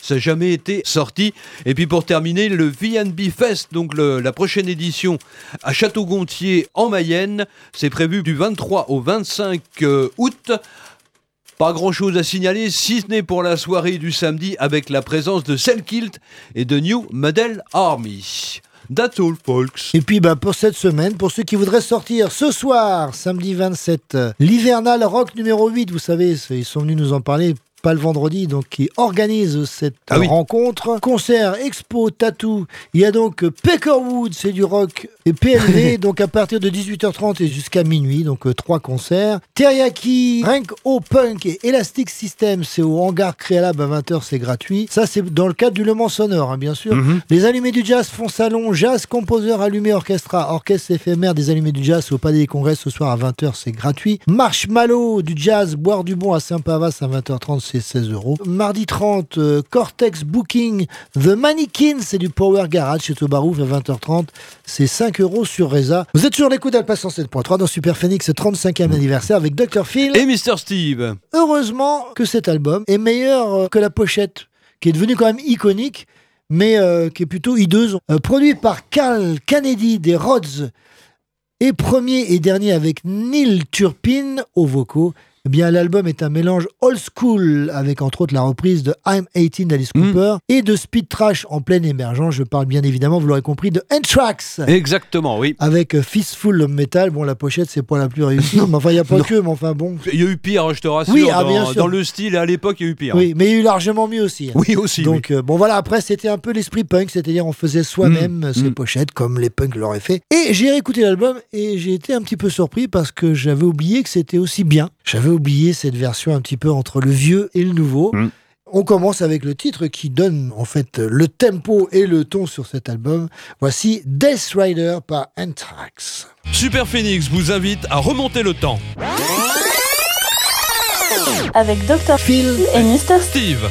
ça n'a jamais été sorti. Et puis pour terminer, le VNB Fest, donc le- la prochaine édition à Château-Gontier en Mayenne, c'est prévu du 23 au 25 euh, août. Pas grand chose à signaler, si ce n'est pour la soirée du samedi avec la présence de Selkilt et de New Model Army. That's all, folks. Et puis bah, pour cette semaine, pour ceux qui voudraient sortir ce soir, samedi 27, euh, l'hivernal rock numéro 8, vous savez, ils sont venus nous en parler pas le vendredi, donc qui organise cette Ah oui. rencontre. Concert, expo, tatou. Il y a donc Peckerwood, c'est du rock, et PLV, *laughs* donc à partir de 18h30 et jusqu'à minuit, donc euh, trois concerts. Teriyaki, Rank O Punk et Elastic System, c'est au hangar Créalab à 20h, c'est gratuit. Ça, c'est dans le cadre du Le Mans Sonore, hein, bien sûr. Mhm. Les Allumés du Jazz font salon, jazz, composeur allumé, orchestra, orchestre éphémère des Allumés du Jazz au Palais des Congrès ce soir à 20h, c'est gratuit. Marshmallow du jazz, boire du bon à Saint-Pavas à 20h30, c'est 16 euros. Mardi 30, euh, Cortex Booking, The Mannequin, c'est du Power Garage chez Tobarouf à 20h30, c'est 5 euros sur Reza. Vous êtes sur l'écoute d'Alpha 107.3 dans Super Phoenix, 35e anniversaire avec Dr. Phil. Et Mr. Steve. Heureusement que cet album est meilleur euh, que la pochette, qui est devenue quand même iconique, mais euh, qui est plutôt hideuse. Euh, produit par Carl Kennedy des Rhodes, et premier et dernier avec Neil Turpin aux vocaux. Eh bien, l'album est un mélange old school avec entre autres la reprise de I'm 18 d'Alice Cooper et de speed trash en pleine émergence. Je parle bien évidemment, vous l'aurez compris, de Anthrax. Exactement, oui. Avec euh, Fistful of Metal. Bon, la pochette, c'est pas la plus réussie. *laughs* mais enfin, il n'y a pas que, mais enfin, bon. Il y a eu pire, je te rassure. Oui, ah, dans, bien sûr. dans le style, à l'époque, il y a eu pire. Oui, mais il y a eu largement mieux aussi. hein. Oui, aussi. Donc, euh, bon, voilà, après, c'était un peu l'esprit punk, c'est-à-dire on faisait soi-même Mm, ces mm. pochettes comme les punks l'auraient fait. Et j'ai réécouté l'album et j'ai été un petit peu surpris parce que j'avais oublié que c'était aussi bien. J'avais oublié cette version un petit peu entre le vieux et le nouveau. Mm. On commence avec le titre qui donne en fait le tempo et le ton sur cet album. Voici Death Rider par Anthrax. Super Phoenix vous invite à remonter le temps. Avec Dr. Phil et Mr. Steve.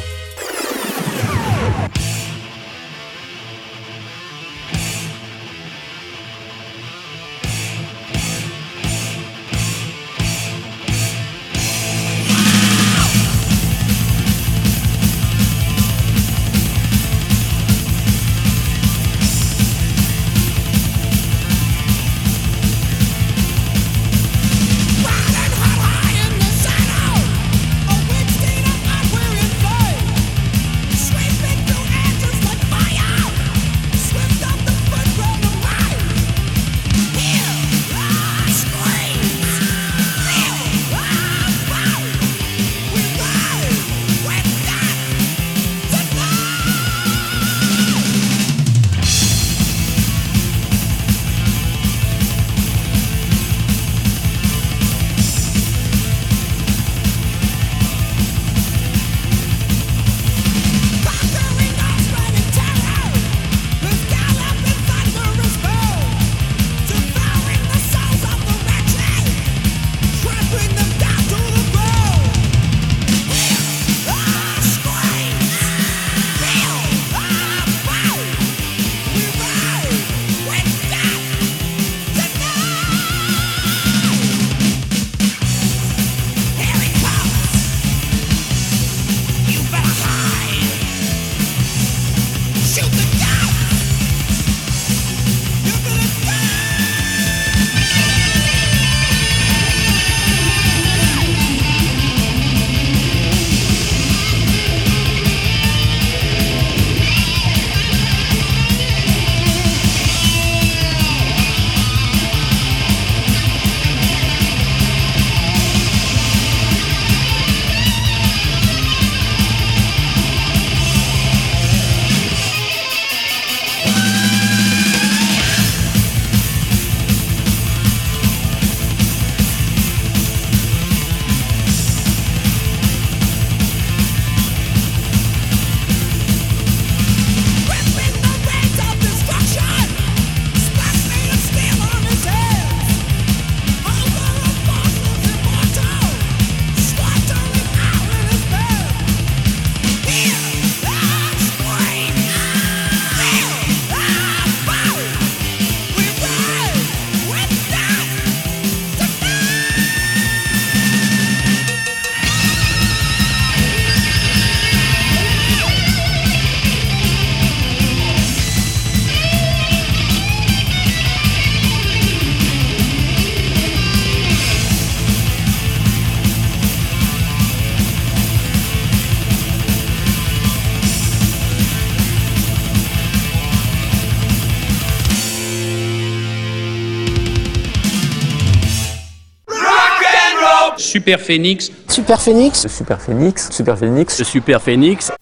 Super Phoenix. Super Phoenix. Super Phoenix. Super Phoenix. Super Phoenix.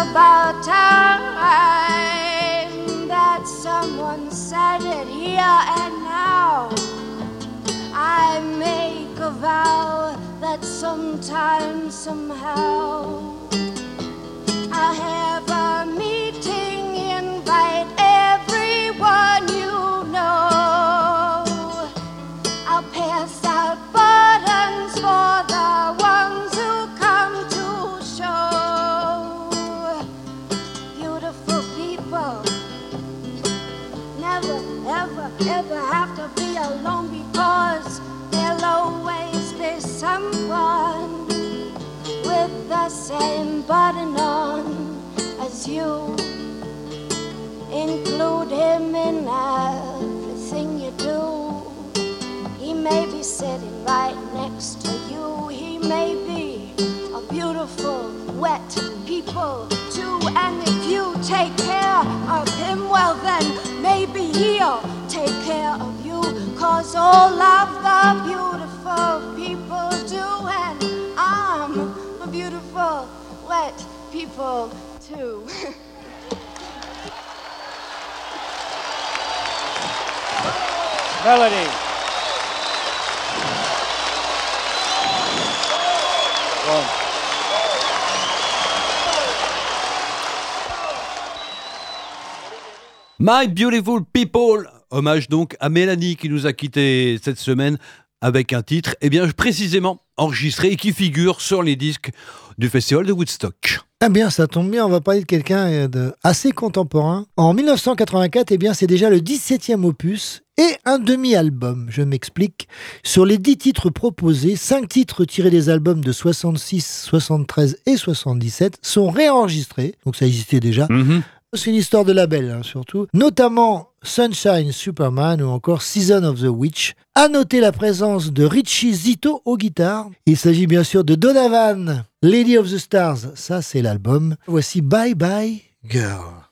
About time that someone said it here and now. I make a vow that sometime, somehow, I'll same button on as you. Include him in everything you do. He may be sitting right next to you. He may be a beautiful, wet people too. And if you take care of him, well then maybe he'll take care of you. Cause all of the beautiful people wet people too. Melody. One. My Beautiful People Hommage donc à Mélanie qui nous a quittés cette semaine avec un titre, eh bien précisément enregistré et qui figure sur les disques du festival de Woodstock. Eh bien, ça tombe bien, on va parler de quelqu'un euh, assez contemporain. En 1984, eh bien, c'est déjà le 17e opus et un demi-album. Je m'explique. Sur les 10 titres proposés, 5 titres tirés des albums de 66, 73 et 77 sont réenregistrés. Donc ça existait déjà. C'est une histoire de label, hein, surtout. Notamment Sunshine Superman ou encore Season of the Witch. À noter la présence de Richie Zito aux guitares. Il s'agit bien sûr de Donovan, Lady of the Stars. Ça, c'est l'album. Voici Bye Bye Girl.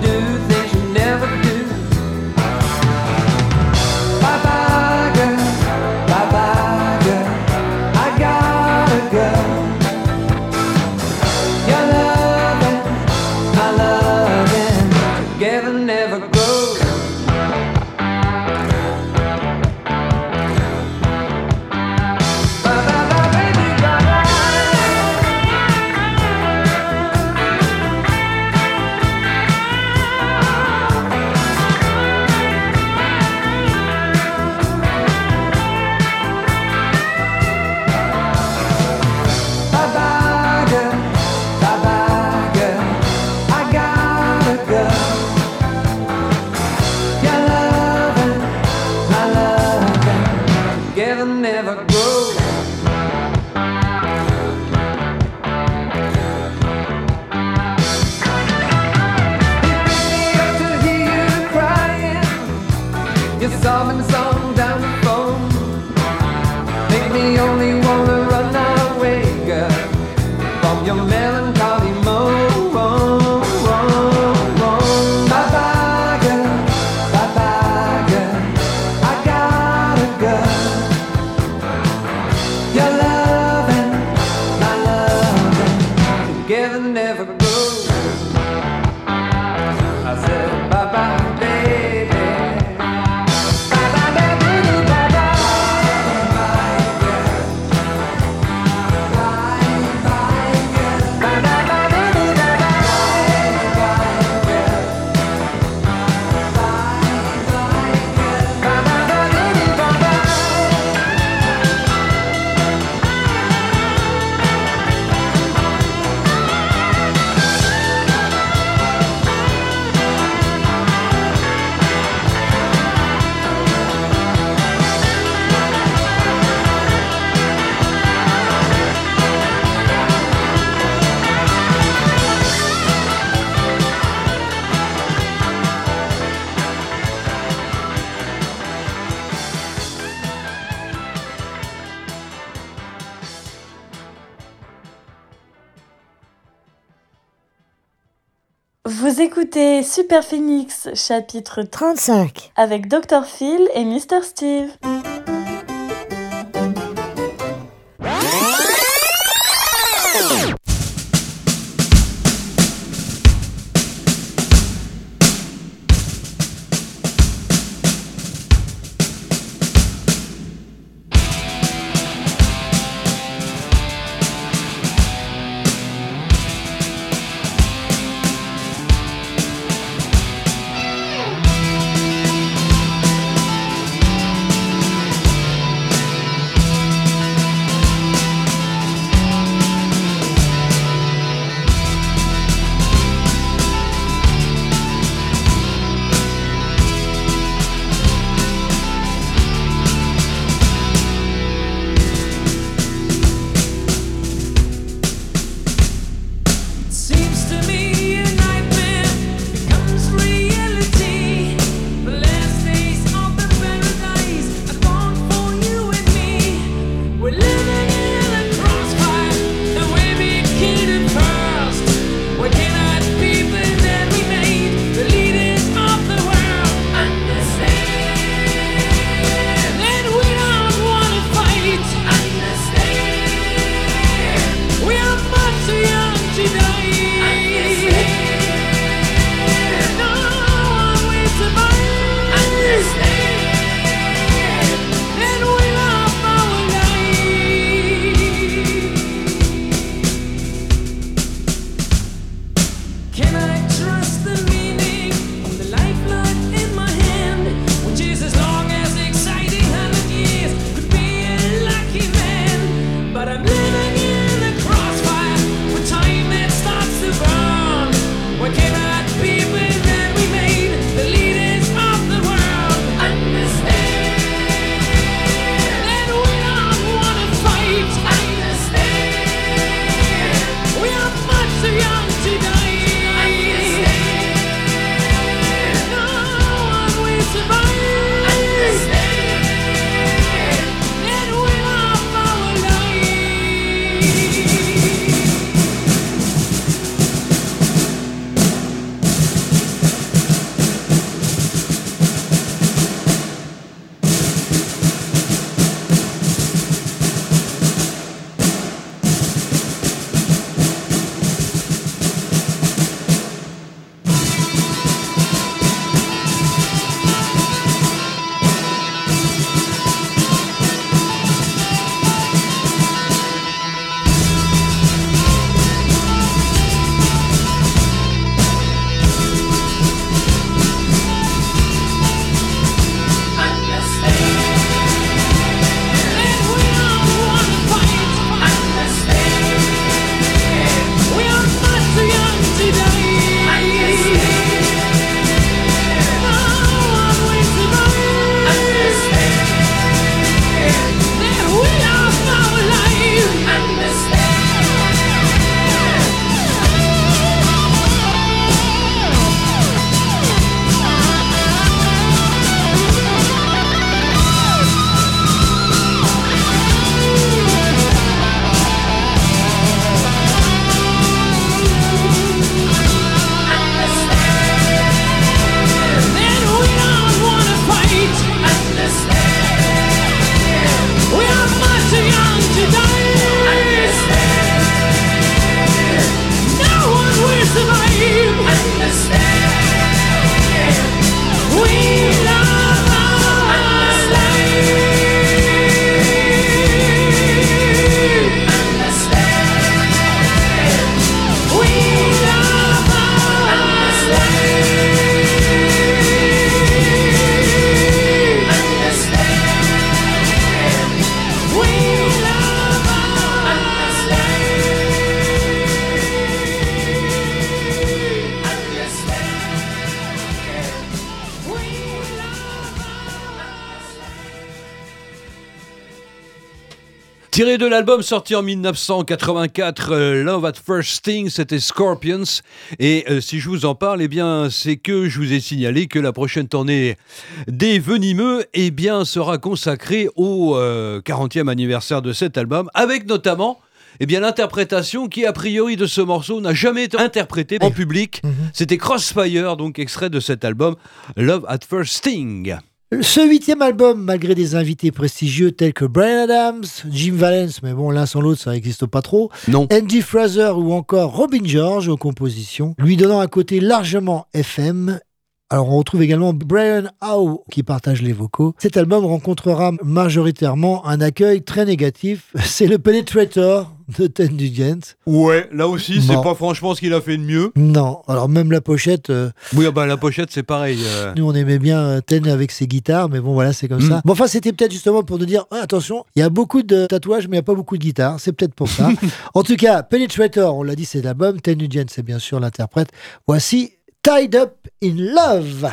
do things you never C'était Super Phoenix, chapitre 35, avec Dr. Phil et Mr. Steve. Tiré de l'album sorti en 1984, euh, Love at First Sting, c'était Scorpions. Et euh, si je vous en parle, eh bien, c'est que je vous ai signalé que la prochaine tournée des Venimeux, eh bien, sera consacrée au euh, 40e anniversaire de cet album, avec notamment eh bien, l'interprétation qui, a priori, de ce morceau n'a jamais été interprétée en public. C'était Crossfire, donc extrait de cet album Love at First Sting. Ce huitième album, malgré des invités prestigieux tels que Brian Adams, Jim Valence, mais bon, l'un sans l'autre, ça n'existe pas trop, non. Andy Fraser ou encore Robin George aux compositions, lui donnant un côté largement FM. Alors on retrouve également Brian Howe qui partage les vocaux. Cet album rencontrera majoritairement un accueil très négatif. *laughs* C'est le Penetrator de Ted Nugent. Ouais, là aussi, c'est pas franchement ce qu'il a fait de mieux. Non, alors même la pochette, euh, Oui, ah bah, la pochette, c'est pareil. euh. nous on aimait bien euh, Ten avec ses guitares, mais bon voilà, c'est comme Mm. ça. Bon, enfin, c'était peut-être justement pour nous dire attention, il y a beaucoup de tatouages, mais il n'y a pas beaucoup de guitares. C'est peut-être pour ça. *laughs* en tout cas, Penetrator, on l'a dit, c'est l'album. Ten Nugent, c'est bien sûr l'interprète. Voici Tied Up in Love.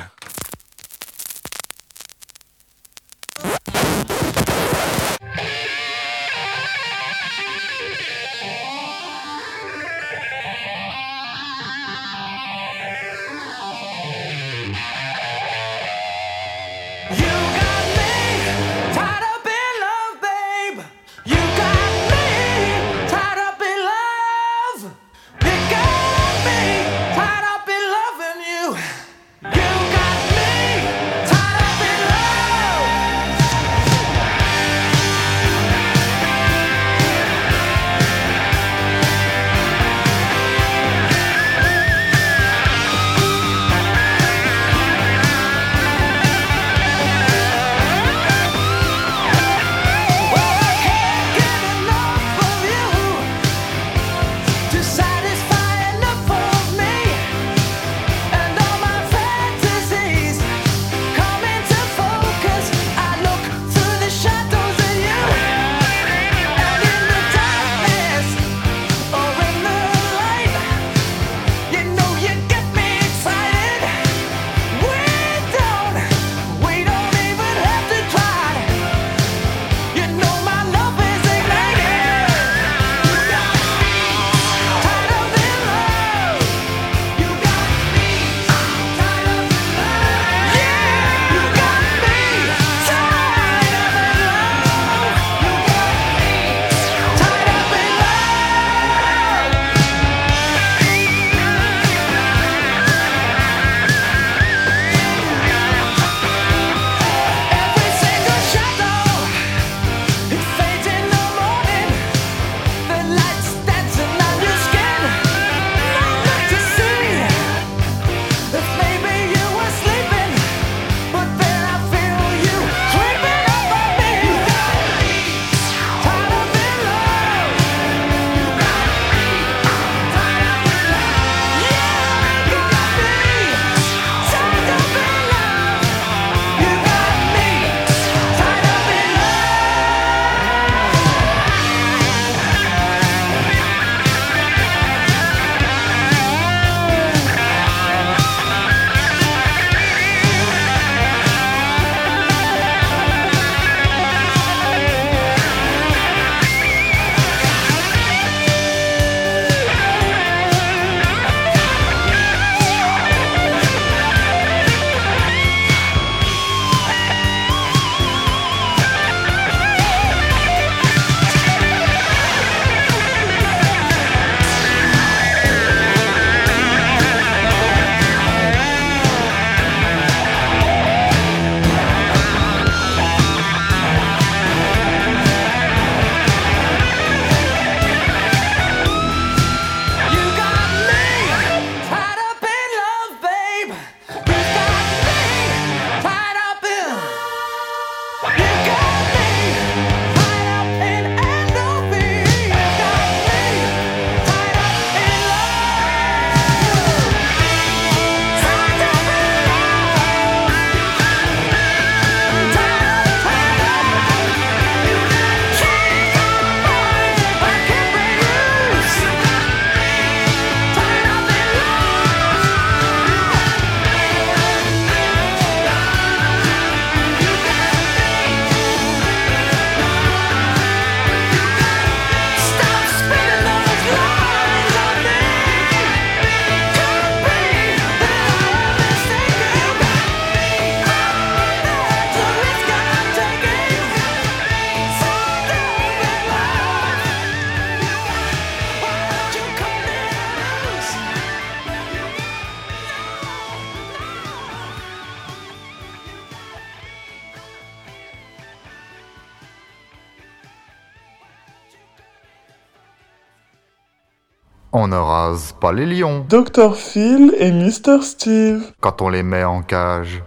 Pas les lions Dr. Phil et Mr. Steve. quand on les met en cage.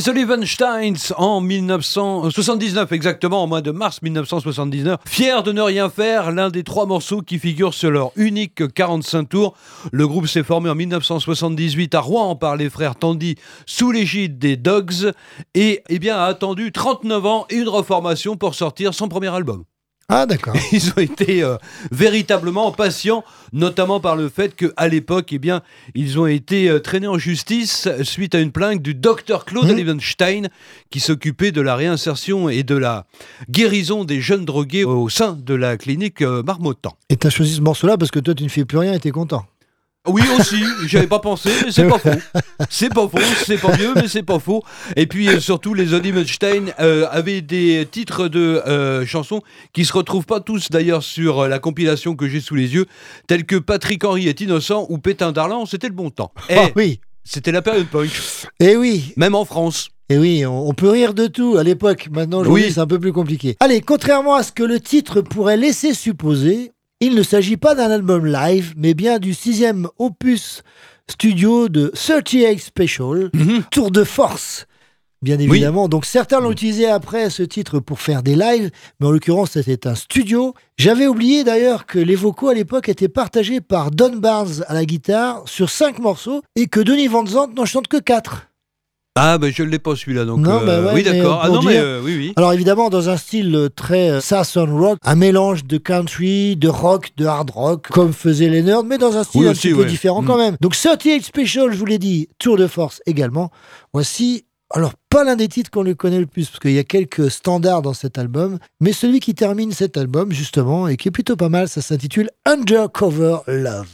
Les Olivensteins en 1979 exactement, au mois de mars 1979. Fiers de ne rien faire, l'un des trois morceaux qui figurent sur leur unique 45 tours. Le groupe s'est formé en 1978 à Rouen par les frères Tandy sous l'égide des Dogs et eh a attendu 39 ans et une reformation pour sortir son premier album. Ah d'accord. *laughs* Ils ont été euh, véritablement patients, notamment par le fait qu'à l'époque, eh bien, ils ont été euh, traînés en justice suite à une plainte du docteur Claude. Olivenstein, qui s'occupait de la réinsertion et de la guérison des jeunes drogués au sein de la clinique euh, Marmottan. Et t'as choisi ce morceau-là parce que toi tu ne fais plus rien et t'es content. Oui aussi, j'avais pas pensé, mais c'est pas faux. C'est pas faux, c'est pas mieux, mais c'est pas faux. Et puis euh, surtout, les Olivenstein euh, avaient des titres de euh, chansons qui se retrouvent pas tous d'ailleurs sur euh, la compilation que j'ai sous les yeux, tels que Patrick Henry est innocent ou Pétain d'Arlan, c'était le bon temps. Eh, Ah oui. C'était la période punk. Eh oui. Même en France. Et oui, on, peut rire de tout à l'époque. Maintenant, Oui. c'est un peu plus compliqué. Allez, contrairement à ce que le titre pourrait laisser supposer, il ne s'agit pas d'un album live, mais bien du sixième opus studio de 38 Special, Tour de Force. Bien évidemment. Donc certains l'ont utilisé après ce titre pour faire des lives, mais en l'occurrence c'était un studio. J'avais oublié d'ailleurs que les vocaux à l'époque étaient partagés par Don Barnes à la guitare sur cinq morceaux et que Denis Van Zandt n'en chante que quatre. Ah, ben je l'ai pas celui-là, donc. Non, euh, bah ouais, oui, d'accord. Ah pour non, mais euh, oui, oui. Alors évidemment, dans un style euh, très euh, Southern rock, un mélange de country, de rock, de hard rock, comme faisaient les nerds, mais dans un style Oui, un aussi, petit peu différent Mm. quand même. Donc 38 Special, je vous l'ai dit, Tour de Force également. Voici, alors pas l'un des titres qu'on le connaît le plus, parce qu'il y a quelques standards dans cet album, mais celui qui termine cet album justement, et qui est plutôt pas mal, ça s'intitule Undercover Love.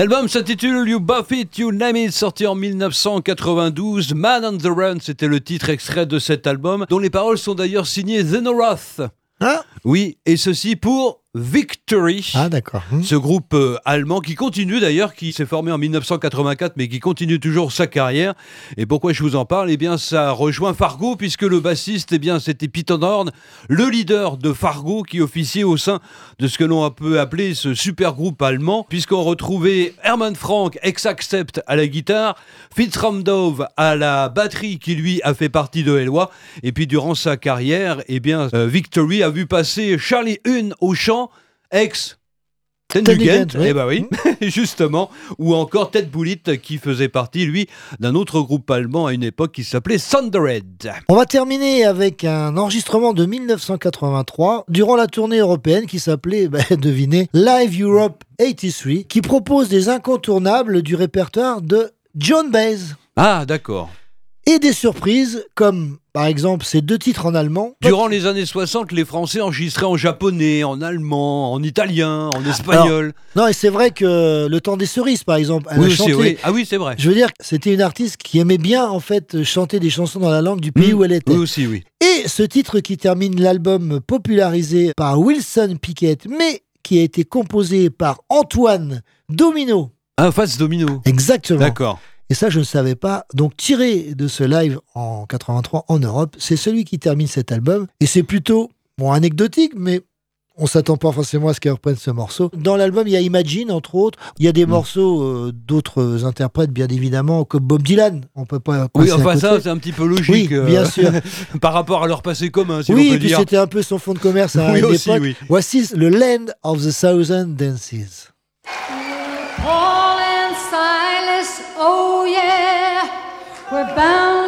L'album s'intitule You Buff It, You Name It, sorti en 1992. Man on the Run, c'était le titre extrait de cet album, dont les paroles sont d'ailleurs signées Zenorath. Oui, et ceci pour Victory. Ah d'accord. Ce groupe euh, allemand qui continue d'ailleurs, qui s'est formé en 1984 mais qui continue toujours sa carrière. Et pourquoi je vous en parle? Eh bien ça rejoint Fargo puisque le bassiste, eh bien c'était Pete Horn, le leader de Fargo qui officiait au sein de ce que l'on peut appeler ce super groupe allemand puisqu'on retrouvait Herman Frank, ex-Accept à la guitare, Fitz Ramdov à la batterie qui lui a fait partie de Eloi. Et puis durant sa carrière, eh bien euh, Victory a vu passer Charlie Hun au chant, ex Ted Nugent, oui. eh ben oui, *laughs* justement, ou encore Ted Bullitt qui faisait partie, lui, d'un autre groupe allemand à une époque qui s'appelait Thunderhead. On va terminer avec un enregistrement de 1983 durant la tournée européenne qui s'appelait, *laughs* bah, devinez, Live Europe 83, qui propose des incontournables du répertoire de John Baez. Ah, d'accord. Et des surprises comme par exemple ces deux titres en allemand. Durant les années 60, les Français enregistraient en japonais, en allemand, en italien, en espagnol. Alors, non, et c'est vrai que le temps des cerises, par exemple, elle Oui, a chanté. oui. Ah oui, c'est vrai. Je veux dire, c'était une artiste qui aimait bien en fait chanter des chansons dans la langue du pays où elle était. Oui aussi, oui. Et ce titre qui termine l'album popularisé par Wilson Pickett, mais qui a été composé par Antoine Domino. Ah, face domino. Exactement. D'accord. Et ça, je ne savais pas. Donc, tiré de ce live en 83 en Europe, c'est celui qui termine cet album. Et c'est plutôt, bon, anecdotique, mais on s'attend pas forcément à ce qu'elle reprenne ce morceau. Dans l'album, il y a Imagine, entre autres. Il y a des Mm. morceaux euh, d'autres interprètes, bien évidemment, comme Bob Dylan. On peut pas. Oui, enfin ça, c'est un petit peu logique. Oui, bien sûr. *laughs* par rapport à leur passé commun, si oui, on et puis c'était un peu son fond de commerce à *laughs* Oui, aussi, oui. Voici le Land of the Thousand Dances. Oh Oh, yeah, were bound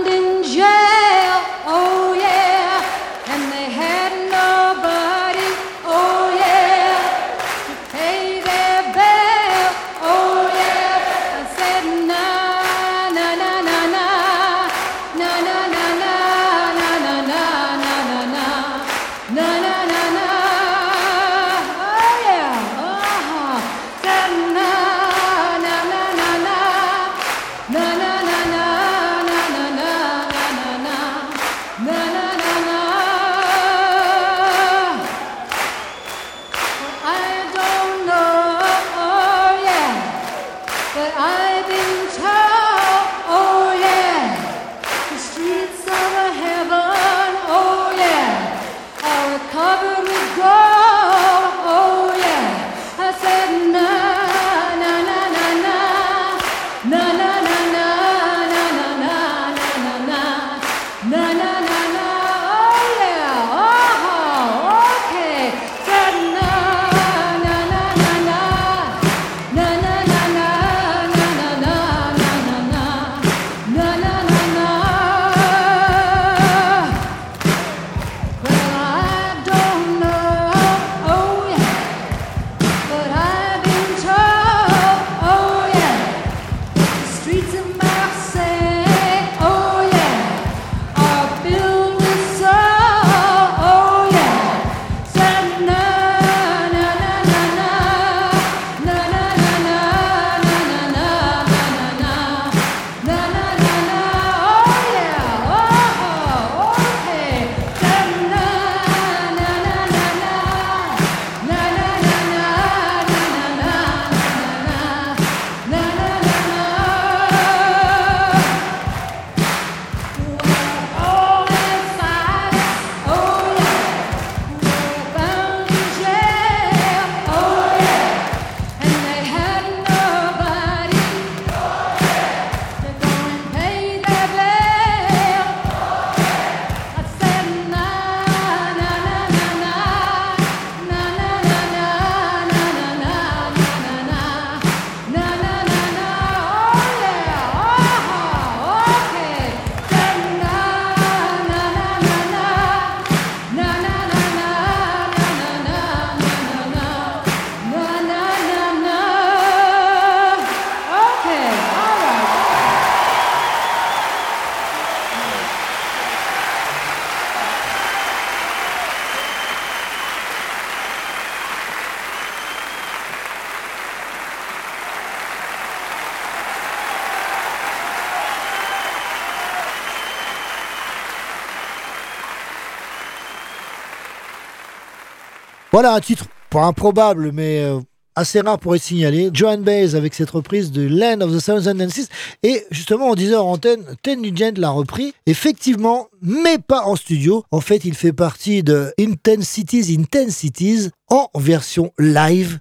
Voilà un titre pas improbable, mais euh, assez rare pour être signalé. Joan Baez avec cette reprise de Land of the Thousand Dances. Et justement, on disait en antenne, Ted Nugent l'a repris, effectivement, mais pas en studio. En fait, il fait partie de Intensities, Intensities en version live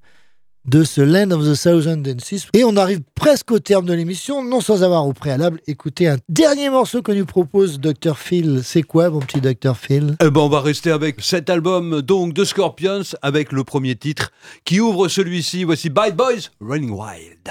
de ce Land of the Thousand Dances. Et on arrive presque au terme de l'émission, non sans avoir au préalable écouté un dernier morceau que nous propose Dr. Phil. C'est quoi, mon petit Dr. Phil? Eh ben, on va rester avec cet album donc de Scorpions avec le premier titre qui ouvre celui-ci. Voici Bad Boys Running Wild.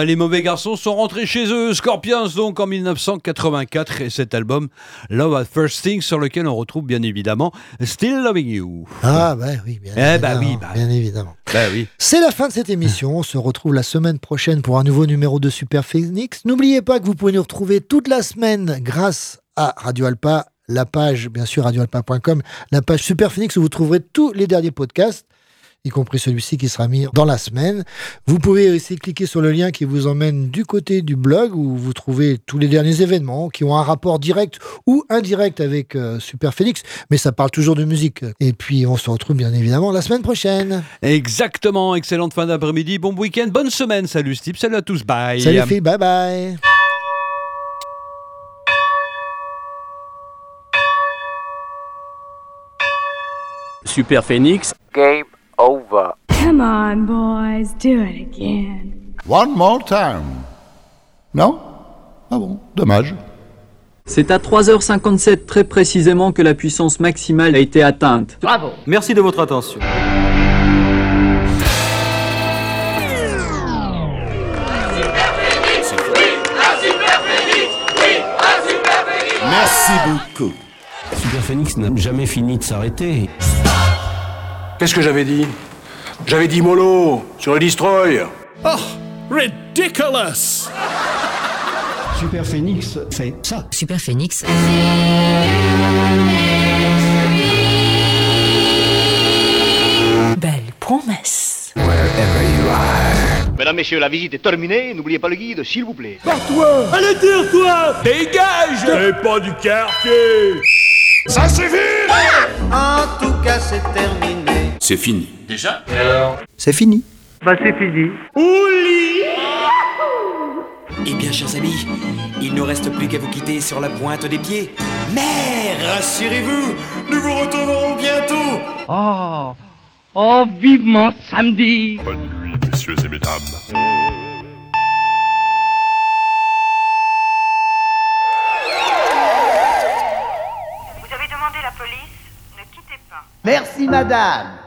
Bah, les mauvais garçons sont rentrés chez eux, Scorpions donc en 1984 et cet album Love at First Thing sur lequel on retrouve bien évidemment Still Loving You. Ah bah oui, bien Eh bah évidemment. oui, bah. bien évidemment. Bah oui. C'est la fin de cette émission. On se retrouve la semaine prochaine pour un nouveau numéro de Super Phoenix. N'oubliez pas que vous pouvez nous retrouver toute la semaine grâce à Radio Alpa, la page, bien sûr, radioalpa.com, la page Super Phoenix où vous trouverez tous les derniers podcasts, y compris celui-ci qui sera mis dans la semaine. Vous pouvez aussi cliquer sur le lien qui vous emmène du côté du blog où vous trouvez tous les derniers événements qui ont un rapport direct ou indirect avec euh, Super Phoenix, mais ça parle toujours de musique. Et puis on se retrouve bien évidemment la semaine prochaine. Exactement, excellente fin d'après-midi, bon week-end, bonne semaine, salut Steve, salut à tous, bye. Salut les filles, bye bye. Super Phoenix. Game over. Come on, boys, do it again. One more time. Non Ah bon, dommage. C'est à 3h57 très précisément que la puissance maximale a été atteinte. Bravo. Merci de votre attention. Merci beaucoup. Super Phoenix n'a jamais fini de s'arrêter. Qu'est-ce que j'avais dit? J'avais dit mollo sur le destroy. Oh, ridiculous Super Phoenix fait ça. Super Phoenix. Belle promesse. Mesdames, Messieurs, la visite est terminée. N'oubliez pas le guide, s'il vous plaît. Toi Allez, tire-toi Dégage Et pas du quartier Ça suffit En tout cas, c'est terminé. C'est fini. Déjà C'est fini. Bah, c'est fini. Eh bien, chers amis, il ne reste plus qu'à vous quitter sur la pointe des pieds. Mais rassurez-vous, nous vous retrouverons bientôt. Oh, oh, vivement samedi. Bonne nuit, messieurs et mesdames. Merci, madame.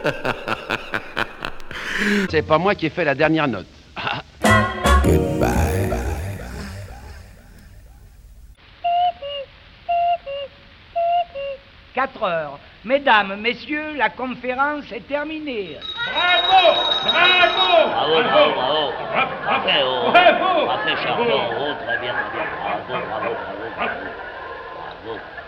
*laughs* C'est pas moi qui ai fait la dernière note. *laughs* Goodbye. 4 heures. Mesdames, messieurs, la conférence est terminée. Bravo Bravo Bravo, bravo, bravo. Parfait, oh. Bravo Parfait, Bravo Charlot. Oh, très bien, très bien. Bravo, bravo, bravo, bravo. Bravo.